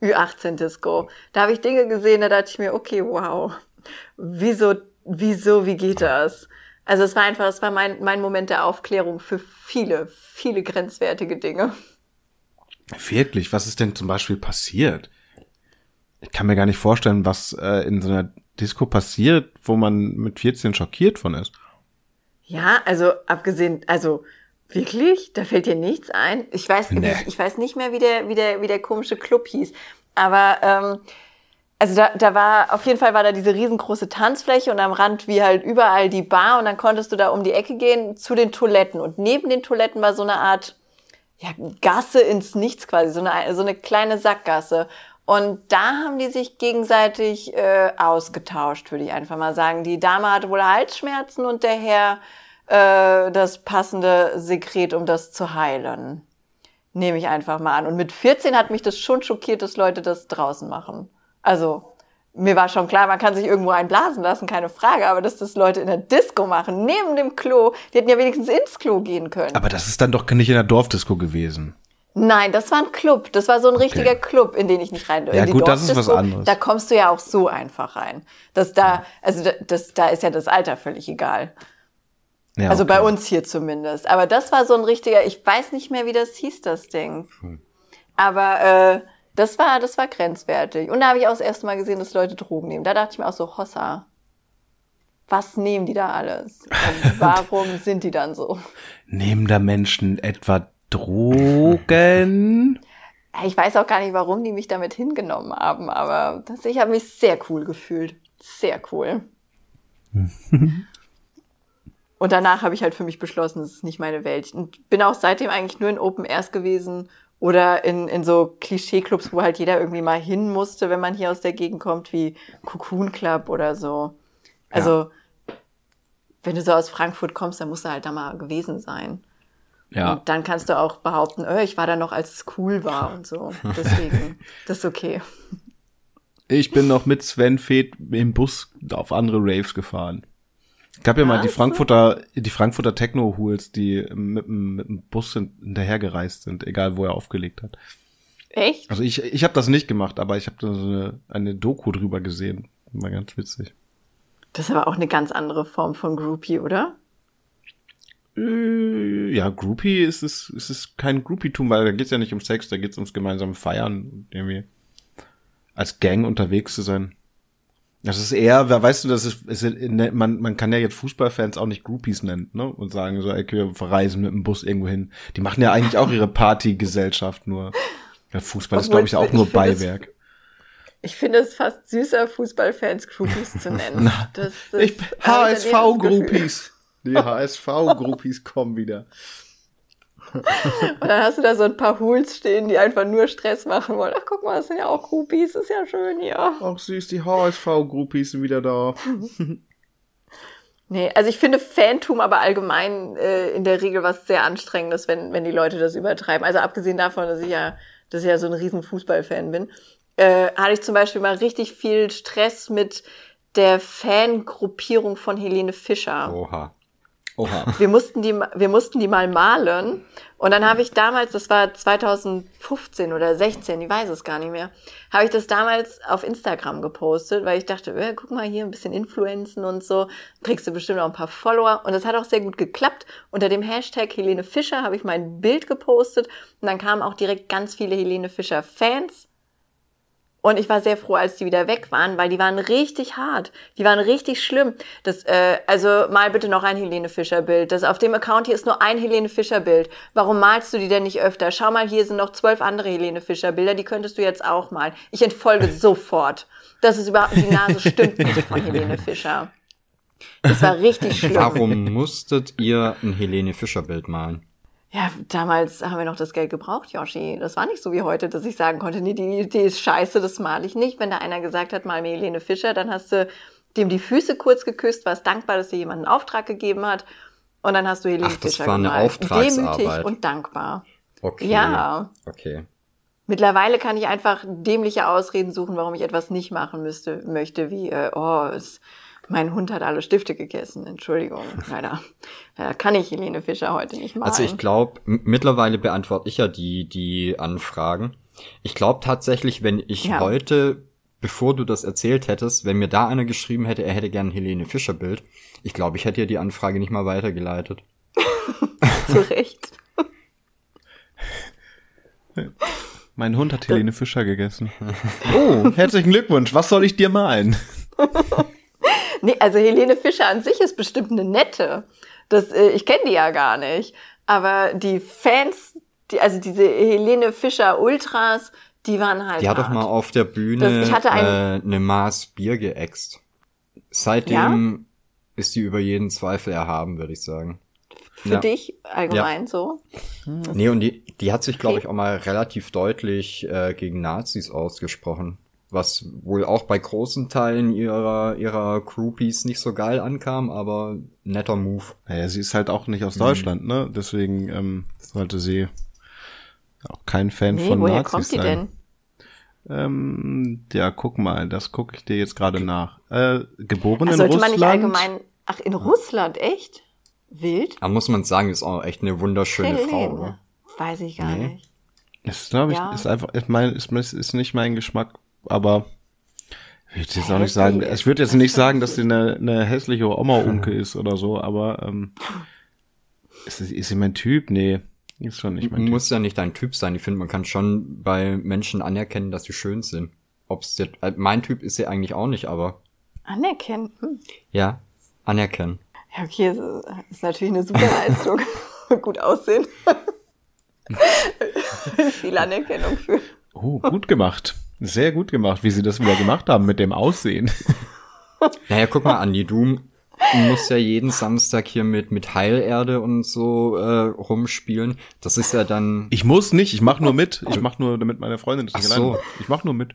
Ü18-Disco. Da habe ich Dinge gesehen, da dachte ich mir, okay, wow, wieso, wieso, wie geht das? Also es war einfach, es war mein, mein Moment der Aufklärung für viele, viele grenzwertige Dinge. Wirklich, was ist denn zum Beispiel passiert? Ich kann mir gar nicht vorstellen, was äh, in so einer Disco passiert, wo man mit 14 schockiert von ist. Ja, also abgesehen, also wirklich, da fällt dir nichts ein. Ich weiß, Nee. ich, ich weiß nicht mehr, wie der, wie der, wie der komische Club hieß. Aber ähm, also da, da war auf jeden Fall war da diese riesengroße Tanzfläche und am Rand wie halt überall die Bar und dann konntest du da um die Ecke gehen zu den Toiletten und neben den Toiletten war so eine Art ja, Gasse ins Nichts quasi, so eine, so eine kleine Sackgasse. Und da haben die sich gegenseitig äh, ausgetauscht, würde ich einfach mal sagen. Die Dame hatte wohl Halsschmerzen und der Herr äh, das passende Sekret, um das zu heilen. Nehme ich einfach mal an. Und mit 14 hat mich das schon schockiert, dass Leute das draußen machen. Also, mir war schon klar, man kann sich irgendwo einblasen lassen, keine Frage, aber dass das Leute in der Disco machen, neben dem Klo, die hätten ja wenigstens ins Klo gehen können. Aber das ist dann doch nicht in der Dorfdisco gewesen. Nein, das war ein Club. Das war so ein richtiger Club, in den ich nicht rein durfte. Ja, gut, das ist was anderes. Da kommst du ja auch so einfach rein. Das da, also da- das, da ist ja das Alter völlig egal. Ja, Also bei okay. uns hier zumindest. Aber das war so ein richtiger, ich weiß nicht mehr, wie das hieß, das Ding. Hm. Aber äh, das war, das war grenzwertig. Und da habe ich auch das erste Mal gesehen, dass Leute Drogen nehmen. Da dachte ich mir auch so, Hossa, was nehmen die da alles? Und warum sind die dann so? Nehmen da Menschen etwa Drogen? Ich weiß auch gar nicht, warum die mich damit hingenommen haben, aber das, ich habe mich sehr cool gefühlt. Sehr cool. Und danach habe ich halt für mich beschlossen, das ist nicht meine Welt. Und bin auch seitdem eigentlich nur in Open Airs gewesen oder in, in so Klischee-Clubs, wo halt jeder irgendwie mal hin musste, wenn man hier aus der Gegend kommt, wie Cocoon Club oder so. Also, wenn du so aus Frankfurt kommst, dann musst du halt da mal gewesen sein. Ja. Und dann kannst du auch behaupten, oh, ich war da noch, als es cool war und so. Deswegen, das ist okay. Ich bin noch mit Sven Feth im Bus auf andere Raves gefahren. Gab ja mal die? Frankfurter, die Frankfurter Techno-Hools, die mit, dem- mit dem Bus hin- hinterhergereist sind, egal wo er aufgelegt hat. Echt? Also ich, ich habe das nicht gemacht, aber ich habe da so eine, eine Doku drüber gesehen. War ganz witzig. Das ist aber auch eine ganz andere Form von Groupie, oder? Äh, Ja, Groupie ist es, ist es kein Groupie-Tum, weil da geht's ja nicht um Sex, da geht's ums gemeinsame Feiern irgendwie als Gang unterwegs zu sein. Das ist eher, wer weißt du, das ist, ist ne, man, man kann ja jetzt Fußballfans auch nicht Groupies nennen, ne? Und sagen so, ey, wir verreisen mit dem Bus irgendwo hin. Die machen ja eigentlich auch ihre Partygesellschaft nur. Ja, Fußball ist, glaube ich, auch ich nur finde es- Beiwerk. Ich finde es fast süßer, Fußballfans Groupies zu nennen. Das, das das. HSV-Groupies. Die HSV-Groupies kommen wieder. Und dann hast du da so ein paar Hools stehen, die einfach nur Stress machen wollen. Ach, guck mal, das sind ja auch Groupies, ist ja schön hier. Ach süß, die HSV-Groupies sind wieder da. Nee, also ich finde Fantum aber allgemein äh, in der Regel was sehr anstrengendes, wenn, wenn die Leute das übertreiben. Also abgesehen davon, dass ich ja, dass ich ja so ein riesen Fußballfan bin, äh, hatte ich zum Beispiel mal richtig viel Stress mit der Fangruppierung von Helene Fischer. Oha. Oha. Wir mussten die, wir mussten die mal malen. Und dann habe ich damals, das war 2015 oder 16, ich weiß es gar nicht mehr, habe ich das damals auf Instagram gepostet, weil ich dachte, äh, guck mal hier ein bisschen Influenzen und so, kriegst du bestimmt auch ein paar Follower. Und das hat auch sehr gut geklappt. Unter dem Hashtag Helene Fischer habe ich mein Bild gepostet und dann kamen auch direkt ganz viele Helene Fischer Fans. Und ich war sehr froh, als die wieder weg waren, weil die waren richtig hart. Die waren richtig schlimm. Das, äh, also mal bitte noch ein Helene Fischer Bild. Das auf dem Account hier ist nur ein Helene Fischer Bild. Warum malst du die denn nicht öfter? Schau mal, hier sind noch zwölf andere Helene Fischer Bilder. Die könntest du jetzt auch malen. Ich entfolge sofort. Das ist überhaupt die Nase stimmt nicht von Helene Fischer. Das war richtig schlimm. Warum musstet ihr ein Helene Fischer Bild malen? Ja, damals haben wir noch das Geld gebraucht, Yoshi. Das war nicht so wie heute, dass ich sagen konnte, nee, die Idee ist scheiße, das male ich nicht. Wenn da einer gesagt hat, mal mir Helene Fischer, dann hast du dem die Füße kurz geküsst, warst dankbar, dass dir jemand einen Auftrag gegeben hat. Und dann hast du Helene Ach, das Fischer war eine gemalt. Auftragsarbeit. Demütig und dankbar. Okay. Ja. Okay. Mittlerweile kann ich einfach dämliche Ausreden suchen, warum ich etwas nicht machen müsste, möchte, wie, äh, oh, es, mein Hund hat alle Stifte gegessen. Entschuldigung, leider. Da kann ich Helene Fischer heute nicht malen. Also ich glaube, mittlerweile beantworte ich ja die, die Anfragen. Ich glaube tatsächlich, wenn ich Ja. heute, bevor du das erzählt hättest, wenn mir da einer geschrieben hätte, er hätte gern ein Helene Fischer Bild, ich glaube, ich hätte dir die Anfrage nicht mal weitergeleitet. zu Recht. Mein Hund hat Helene Fischer gegessen. Oh, herzlichen Glückwunsch. Was soll ich dir malen? Nee, also Helene Fischer an sich ist bestimmt eine nette. Das, äh, ich kenne die ja gar nicht. Aber die Fans, die, also diese Helene Fischer Ultras, die waren halt. Die hat doch mal auf der Bühne Das- ich hatte ein- äh, eine Maß Bier geäxt. Seitdem ist die über jeden Zweifel erhaben, würde ich sagen. Für Ja. dich allgemein so. Nee, und die, die hat sich, glaube ich, auch mal relativ deutlich äh, gegen Nazis ausgesprochen. Was wohl auch bei großen Teilen ihrer, ihrer Groupies nicht so geil ankam, aber netter Move. Naja, sie ist halt auch nicht aus Deutschland, ne? Deswegen ähm, sollte sie auch kein Fan Nee, von woher Nazis kommt die sein. denn? Ähm, ja, guck mal, das gucke ich dir jetzt gerade nach. Äh, geboren Ach, in sollte Russland. man nicht allgemein. Ach, in Russland, echt? Wild? Da muss man sagen, ist auch echt eine wunderschöne Frau. Helene. Oder? Weiß ich gar Nee. nicht. Ist, glaube ich, Ja. ist einfach, ist, mein, ist, ist ist nicht mein Geschmack, aber ich würde jetzt auch nicht sagen, ich würde jetzt nicht sagen, dass sie eine, eine hässliche Oma-Unke ist oder so, aber ähm, ist, sie- ist sie mein Typ? Nee, ist schon nicht mein Typ. Muss ja nicht dein Typ sein. Ich finde, man kann schon bei Menschen anerkennen, dass sie schön sind. Ob's jetzt, äh, mein Typ ist sie eigentlich auch nicht, aber Anerkennen. Hm. ja, anerkennen. Ja, okay, das ist natürlich eine super Leistung. Gut aussehen. Viel Anerkennung für. Oh, gut gemacht. Sehr gut gemacht, wie sie das wieder gemacht haben mit dem Aussehen. Naja, guck mal, Andi, du musst ja jeden Samstag hier mit, mit Heilerde und so äh, rumspielen. Das ist ja dann. Ich muss nicht, ich mach nur mit. Ich mach nur, damit meine Freundin das Ach nicht so. Ich mach nur mit.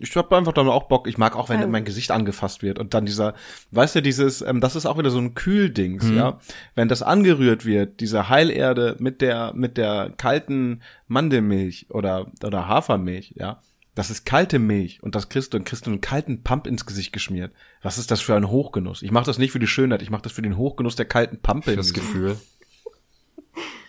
Ich hab einfach dann auch Bock. Ich mag auch, wenn Also- mein Gesicht angefasst wird und dann dieser, weißt du, dieses, ähm, das ist auch wieder so ein Kühldings, Mhm. ja. Wenn das angerührt wird, diese Heilerde mit der mit der kalten Mandelmilch oder oder Hafermilch, ja. Das ist kalte Milch und das kriegst du, und kriegst du einen kalten Pump ins Gesicht geschmiert. Was ist das für ein Hochgenuss? Ich mache das nicht für die Schönheit, ich mache das für den Hochgenuss der kalten Pampe Das. Gefühl.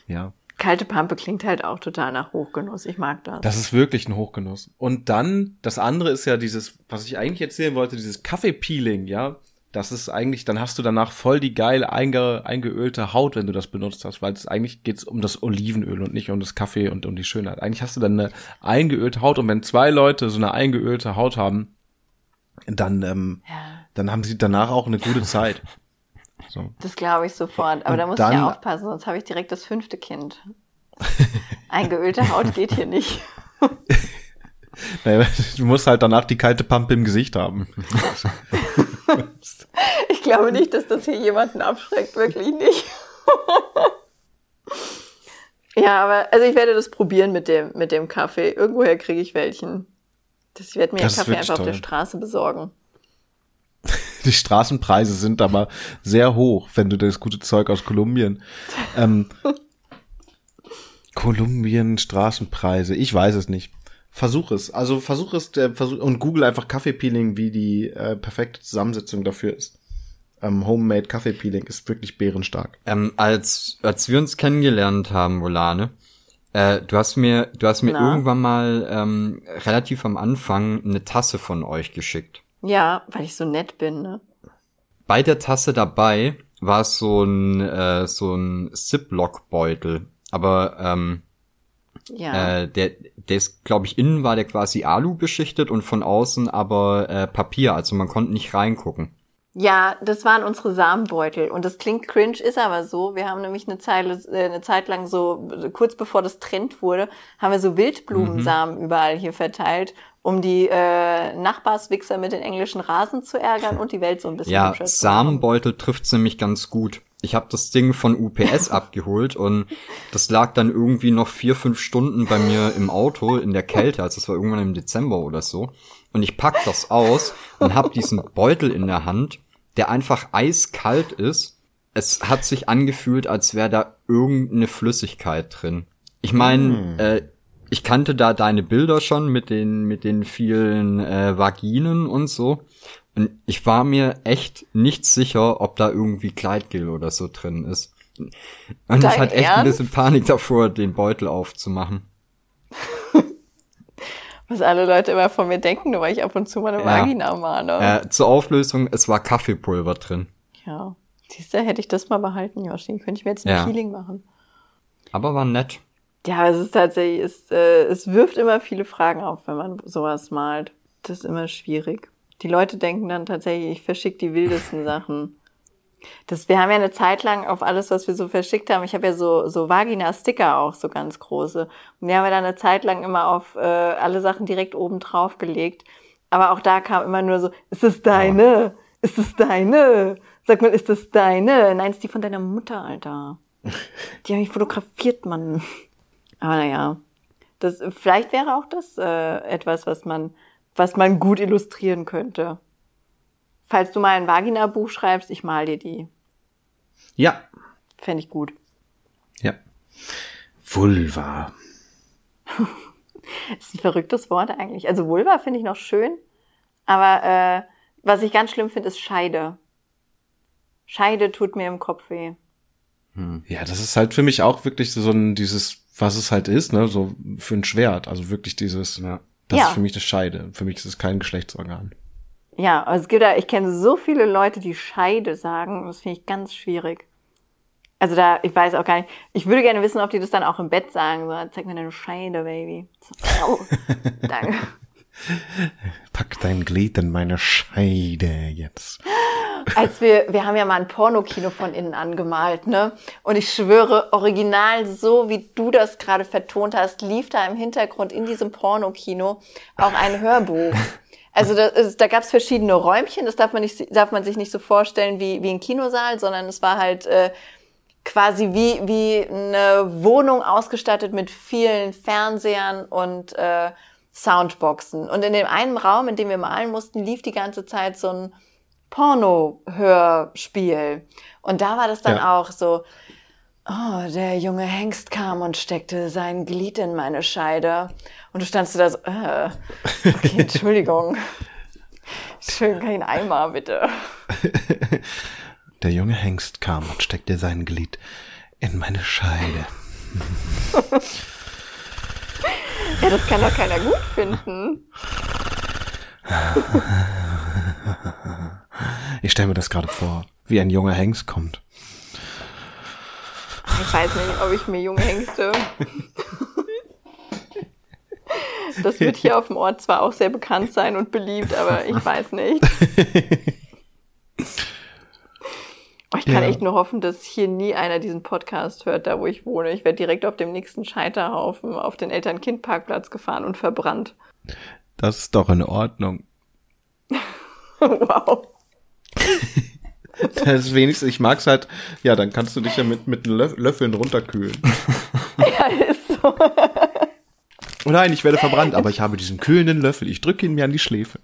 Ja. Kalte Pampe klingt halt auch total nach Hochgenuss. Ich mag das. Das ist wirklich ein Hochgenuss. Und dann, das andere ist ja dieses, was ich eigentlich erzählen wollte, dieses Kaffeepeeling, ja. Das ist eigentlich, dann hast du danach voll die geil einge, eingeölte Haut, wenn du das benutzt hast, weil es eigentlich geht's um das Olivenöl und nicht um das Kaffee und um die Schönheit. Eigentlich hast du dann eine eingeölte Haut und wenn zwei Leute so eine eingeölte Haut haben, dann, ähm, Ja, dann haben sie danach auch eine gute Zeit. So. das glaube ich sofort. Aber Und da muss dann- ich ja aufpassen, sonst habe ich direkt das fünfte Kind. Eingeölte Haut geht hier nicht. Naja, Du musst halt danach die kalte Pampe im Gesicht haben. Ich glaube nicht, dass das hier jemanden abschreckt, wirklich nicht. ja, aber also ich werde das probieren mit dem, mit dem Kaffee. Irgendwoher kriege ich welchen. Das, ich werde mir Das Kaffee einfach auf der toll. Straße besorgen. Die Straßenpreise sind aber sehr hoch, wenn du das gute Zeug aus Kolumbien. Ähm, Kolumbien, Straßenpreise, ich weiß es nicht. Versuch es. Also versuch es der, versuch, und google einfach Kaffeepeeling, wie die äh, perfekte Zusammensetzung dafür ist. Ähm, Homemade Kaffeepeeling ist wirklich bärenstark. Ähm, als, als wir uns kennengelernt haben, Volane, äh, du hast mir, du hast mir Na? irgendwann mal ähm, relativ am Anfang eine Tasse von euch geschickt. Ja, weil ich so nett bin, ne? Bei der Tasse dabei war so ein äh, so ein Ziploc-Beutel, aber ähm, Ja. äh, der, der ist, glaube ich, innen war der quasi Alu beschichtet und von außen aber äh, Papier, also man konnte nicht reingucken. Ja, das waren unsere Samenbeutel. Und das klingt cringe, ist aber so. Wir haben nämlich eine, Zeile, äh, eine Zeit lang so, kurz bevor das Trend wurde, haben wir so Wildblumensamen mhm. überall hier verteilt, um die äh, Nachbarswichser mit den englischen Rasen zu ärgern und die Welt so ein bisschen Ja, Samenbeutel trifft's nämlich ganz gut. Ich habe das Ding von UPS abgeholt und das lag dann irgendwie noch vier, fünf Stunden bei mir im Auto in der Kälte, also das war irgendwann im Dezember oder so. Und ich pack das aus und hab diesen Beutel in der Hand der einfach eiskalt ist. Es hat sich angefühlt, als wäre da irgendeine Flüssigkeit drin. Ich meine, mm. äh, ich kannte da deine Bilder schon mit den mit den vielen äh, Vaginen und so. Und ich war mir echt nicht sicher, ob da irgendwie Kleidgel oder so drin ist. Und Dein ich hatte echt Ernst? ein bisschen Panik davor, den Beutel aufzumachen. Was alle Leute immer von mir denken, nur weil ich ab und zu mal eine ja. Vagina male. Äh, zur Auflösung, es war Kaffeepulver drin. Ja. Siehst du, hätte ich das mal behalten, Yoshi, könnte ich mir jetzt ein ja. Peeling machen. Aber war nett. Ja, es ist tatsächlich, es, äh, es wirft immer viele Fragen auf, wenn man sowas malt. Das ist immer schwierig. Die Leute denken dann tatsächlich, ich verschicke die wildesten Sachen. Das, wir haben ja eine Zeit lang auf alles, was wir so verschickt haben, ich habe ja so, so Vagina-Sticker auch, so ganz große. Und die haben wir dann eine Zeit lang immer auf äh, alle Sachen direkt oben drauf gelegt. Aber auch da kam immer nur so, ist es deine? Ist es deine? Sag mal, ist das deine? Nein, ist die von deiner Mutter, Alter. Die haben mich fotografiert, Mann. Aber naja. Das, vielleicht wäre auch das äh, etwas, was man, was man gut illustrieren könnte. Falls du mal ein Vagina-Buch schreibst, ich mal dir die. Ja. Fände ich gut. Ja. Vulva. das ist ein verrücktes Wort eigentlich. Also Vulva finde ich noch schön, aber äh, was ich ganz schlimm finde, ist Scheide. Scheide tut mir im Kopf weh. Hm. Ja, das ist halt für mich auch wirklich so ein dieses, was es halt ist, ne, so für ein Schwert. Also wirklich dieses, ja, das ja. ist für mich das Scheide. Für mich ist es kein Geschlechtsorgan. Ja, also es gibt da, ich kenne so viele Leute, die Scheide sagen. Das finde ich ganz schwierig. Also da, ich weiß auch gar nicht. Ich würde gerne wissen, ob die das dann auch im Bett sagen. So, zeig mir deine Scheide, Baby. Oh, danke. Pack dein Glied in meine Scheide jetzt. Als wir, wir haben ja mal ein Pornokino von innen angemalt, ne? Und ich schwöre, original so wie du das gerade vertont hast, lief da im Hintergrund in diesem Pornokino auch ein Hörbuch. Also da, da gab es verschiedene Räumchen, das darf man, nicht, darf man sich nicht so vorstellen wie, wie ein Kinosaal, sondern es war halt äh, quasi wie, wie eine Wohnung ausgestattet mit vielen Fernsehern und äh, Soundboxen. Und in dem einen Raum, in dem wir malen mussten, lief die ganze Zeit so ein Porno-Hörspiel. Und da war das dann ja. auch so, oh, der junge Hengst kam und steckte sein Glied in meine Scheide. Und du standst da so, äh, okay, Entschuldigung. Schön kein Eimer, bitte. Der junge Hengst kam und steckte sein Glied in meine Scheide. ja, das kann doch keiner gut finden. Ich stelle mir das gerade vor, wie ein junger Hengst kommt ich weiß nicht, ob ich mir junge Hengste. Das wird hier auf dem Ort zwar auch sehr bekannt sein und beliebt, aber ich weiß nicht. Ich kann ja. echt nur hoffen, dass hier nie einer diesen Podcast hört, da wo ich wohne. Ich werde direkt auf dem nächsten Scheiterhaufen auf den Eltern-Kind-Parkplatz gefahren und verbrannt. Das ist doch in Ordnung. wow. Das ist wenigstens, ich mag's halt, ja, dann kannst du dich ja mit, mit Löffeln runterkühlen. ja, ist so. Oh nein, ich werde verbrannt, aber ich habe diesen kühlenden Löffel. Ich drücke ihn mir an die Schläfe.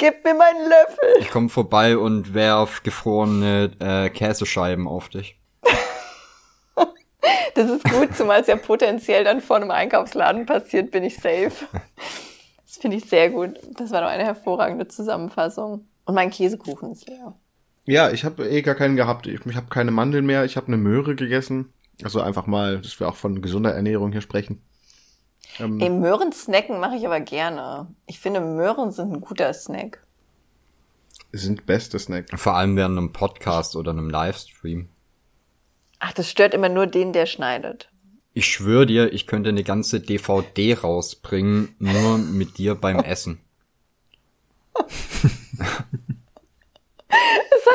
Gib mir meinen Löffel. Ich komme vorbei und werf gefrorene äh, Käsescheiben auf dich. das ist gut, zumal es ja potenziell dann vor einem Einkaufsladen passiert, bin ich safe. Das finde ich sehr gut. Das war doch eine hervorragende Zusammenfassung. Und mein Käsekuchen ist leer. Ja, ich habe eh gar keinen gehabt. Ich, ich habe keine Mandeln mehr. Ich habe eine Möhre gegessen. Also einfach mal, dass wir auch von gesunder Ernährung hier sprechen. Ähm, Ey, Möhren snacken mache ich aber gerne. Ich finde, Möhren sind ein guter Snack. Sind beste Snack. Vor allem während einem Podcast oder einem Livestream. Ach, das stört immer nur den, der schneidet. Ich schwöre dir, ich könnte eine ganze DVD rausbringen, nur mit dir beim Essen.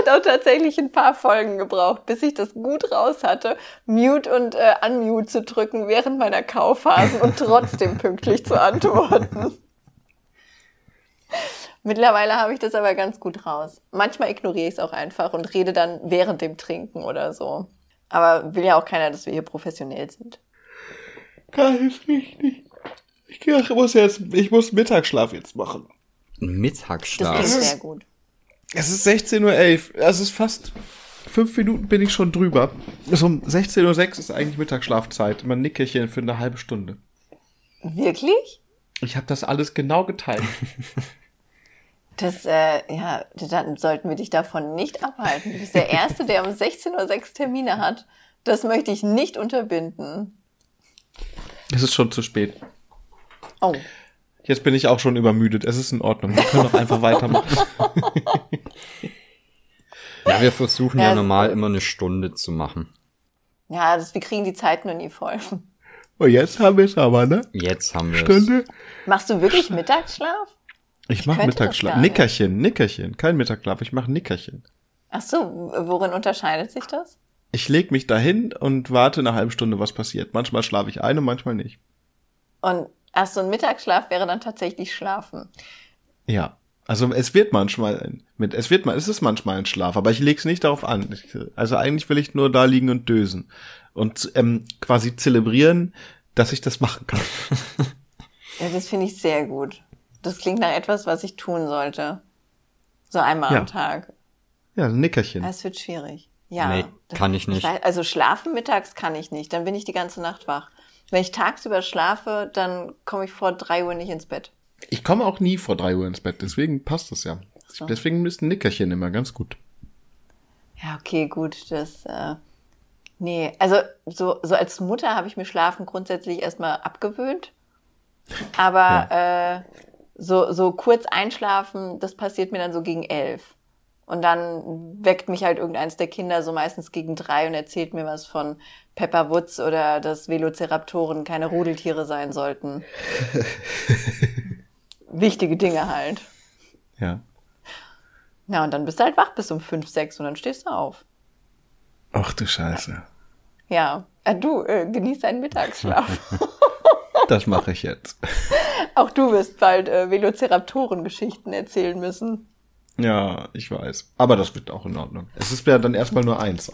hat auch tatsächlich ein paar Folgen gebraucht, bis ich das gut raus hatte, Mute und äh, Unmute zu drücken während meiner Kaufphasen und trotzdem pünktlich zu antworten. Mittlerweile habe ich das aber ganz gut raus. Manchmal ignoriere ich es auch einfach und rede dann während dem Trinken oder so. Aber will ja auch keiner, dass wir hier professionell sind. Kann ich nicht. Ich muss jetzt, ich muss Mittagsschlaf jetzt machen. Mittagsschlaf. Das ist- ist sehr gut. Es ist 16.11 Uhr. Es ist fast fünf Minuten bin ich schon drüber. Also um 16.06 Uhr ist eigentlich Mittagsschlafzeit. Immer ein Nickerchen für eine halbe Stunde. Wirklich? Ich habe das alles genau geteilt. Das, äh, ja, dann sollten wir dich davon nicht abhalten. Du bist der Erste, der um 16.06 Uhr Termine hat. Das möchte ich nicht unterbinden. es ist schon zu spät. Oh. Jetzt bin ich auch schon übermüdet. Es ist in Ordnung. Wir können doch einfach weitermachen. Ja, wir versuchen Ja, ja normal immer eine Stunde zu machen. Ja, das, wir kriegen die Zeit nur nie voll. Und jetzt haben wir es aber, ne? Jetzt haben wir es. Stunde. Machst du wirklich Mittagsschlaf? Ich mache könnte das Mittagsschlaf. Nickerchen, Nickerchen. Kein Mittagsschlaf. Ich mache Nickerchen. Ach so, worin unterscheidet sich das? Ich leg mich dahin und warte eine halbe Stunde, was passiert. Manchmal schlafe ich ein und manchmal nicht. Und ach so, ein Mittagsschlaf wäre dann tatsächlich Schlafen. Ja. Also es wird manchmal mit es wird mal es ist manchmal ein Schlaf, aber ich leg's nicht darauf an. Ich, also eigentlich will ich nur da liegen und dösen und ähm, quasi zelebrieren, dass ich das machen kann. Ja, das finde ich sehr gut. Das klingt nach etwas, was ich tun sollte. So einmal Ja. am Tag. Ja, ein Nickerchen. Das wird schwierig. Ja. Nee, kann ich nicht. Also schlafen mittags kann ich nicht. Dann bin ich die ganze Nacht wach. Wenn ich tagsüber schlafe, dann komme ich vor drei Uhr nicht ins Bett. Ich komme auch nie vor drei Uhr ins Bett, deswegen passt das ja. So. Deswegen ein Nickerchen immer ganz gut. Ja, okay, gut. Das, äh, nee, also so, so als Mutter habe ich mir Schlafen grundsätzlich erstmal abgewöhnt. Aber äh, so, so kurz einschlafen, das passiert mir dann so gegen elf. Und dann weckt mich halt irgendeins der Kinder so meistens gegen drei und erzählt mir was von Pepper Woods oder dass Velociraptoren keine Rudeltiere sein sollten. Wichtige Dinge halt. Ja. Ja, und dann bist du halt wach bis um fünf, sechs und dann stehst du auf. Ach du Scheiße. Ja, äh, du äh, genieß deinen Mittagsschlaf. Das mache ich jetzt. Auch du wirst bald äh, Velociraptoren-Geschichten erzählen müssen. Ja, ich weiß. Aber das wird auch in Ordnung. Es ist ja dann erstmal nur eins.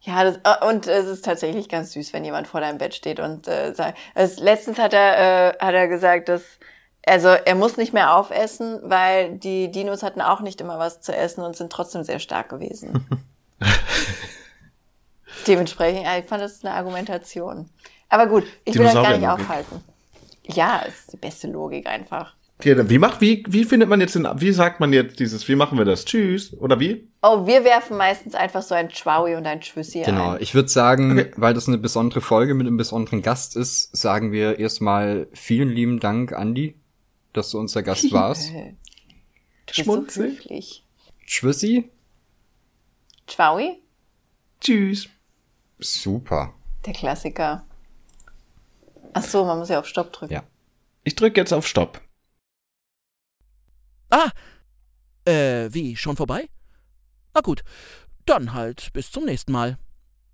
Ja, das, äh, und es ist tatsächlich ganz süß, wenn jemand vor deinem Bett steht und äh, sagt. Also letztens hat er, äh, hat er gesagt, dass also er muss nicht mehr aufessen, weil die Dinos hatten auch nicht immer was zu essen und sind trotzdem sehr stark gewesen. Dementsprechend, ja, ich fand das eine Argumentation. Aber gut, ich will das gar nicht aufhalten. Ja, ist die beste Logik einfach. Ja, wie macht, wie, wie findet man jetzt den, wie sagt man jetzt dieses, wie machen wir das? Tschüss. Oder wie? Oh, wir werfen meistens einfach so ein Schwaui und ein Schwüssi Genau, ein. ich würde sagen, Okay. weil das eine besondere Folge mit einem besonderen Gast ist, sagen wir erstmal vielen lieben Dank, Andi, dass du unser Gast warst. Bist so. Schwissi, Schwaui? Tschüss. super. Der Klassiker. Ach so, man muss ja auf Stopp drücken. Ja. Ich drücke jetzt auf Stopp. Ah, äh, wie, schon vorbei? Na gut, dann halt bis zum nächsten Mal.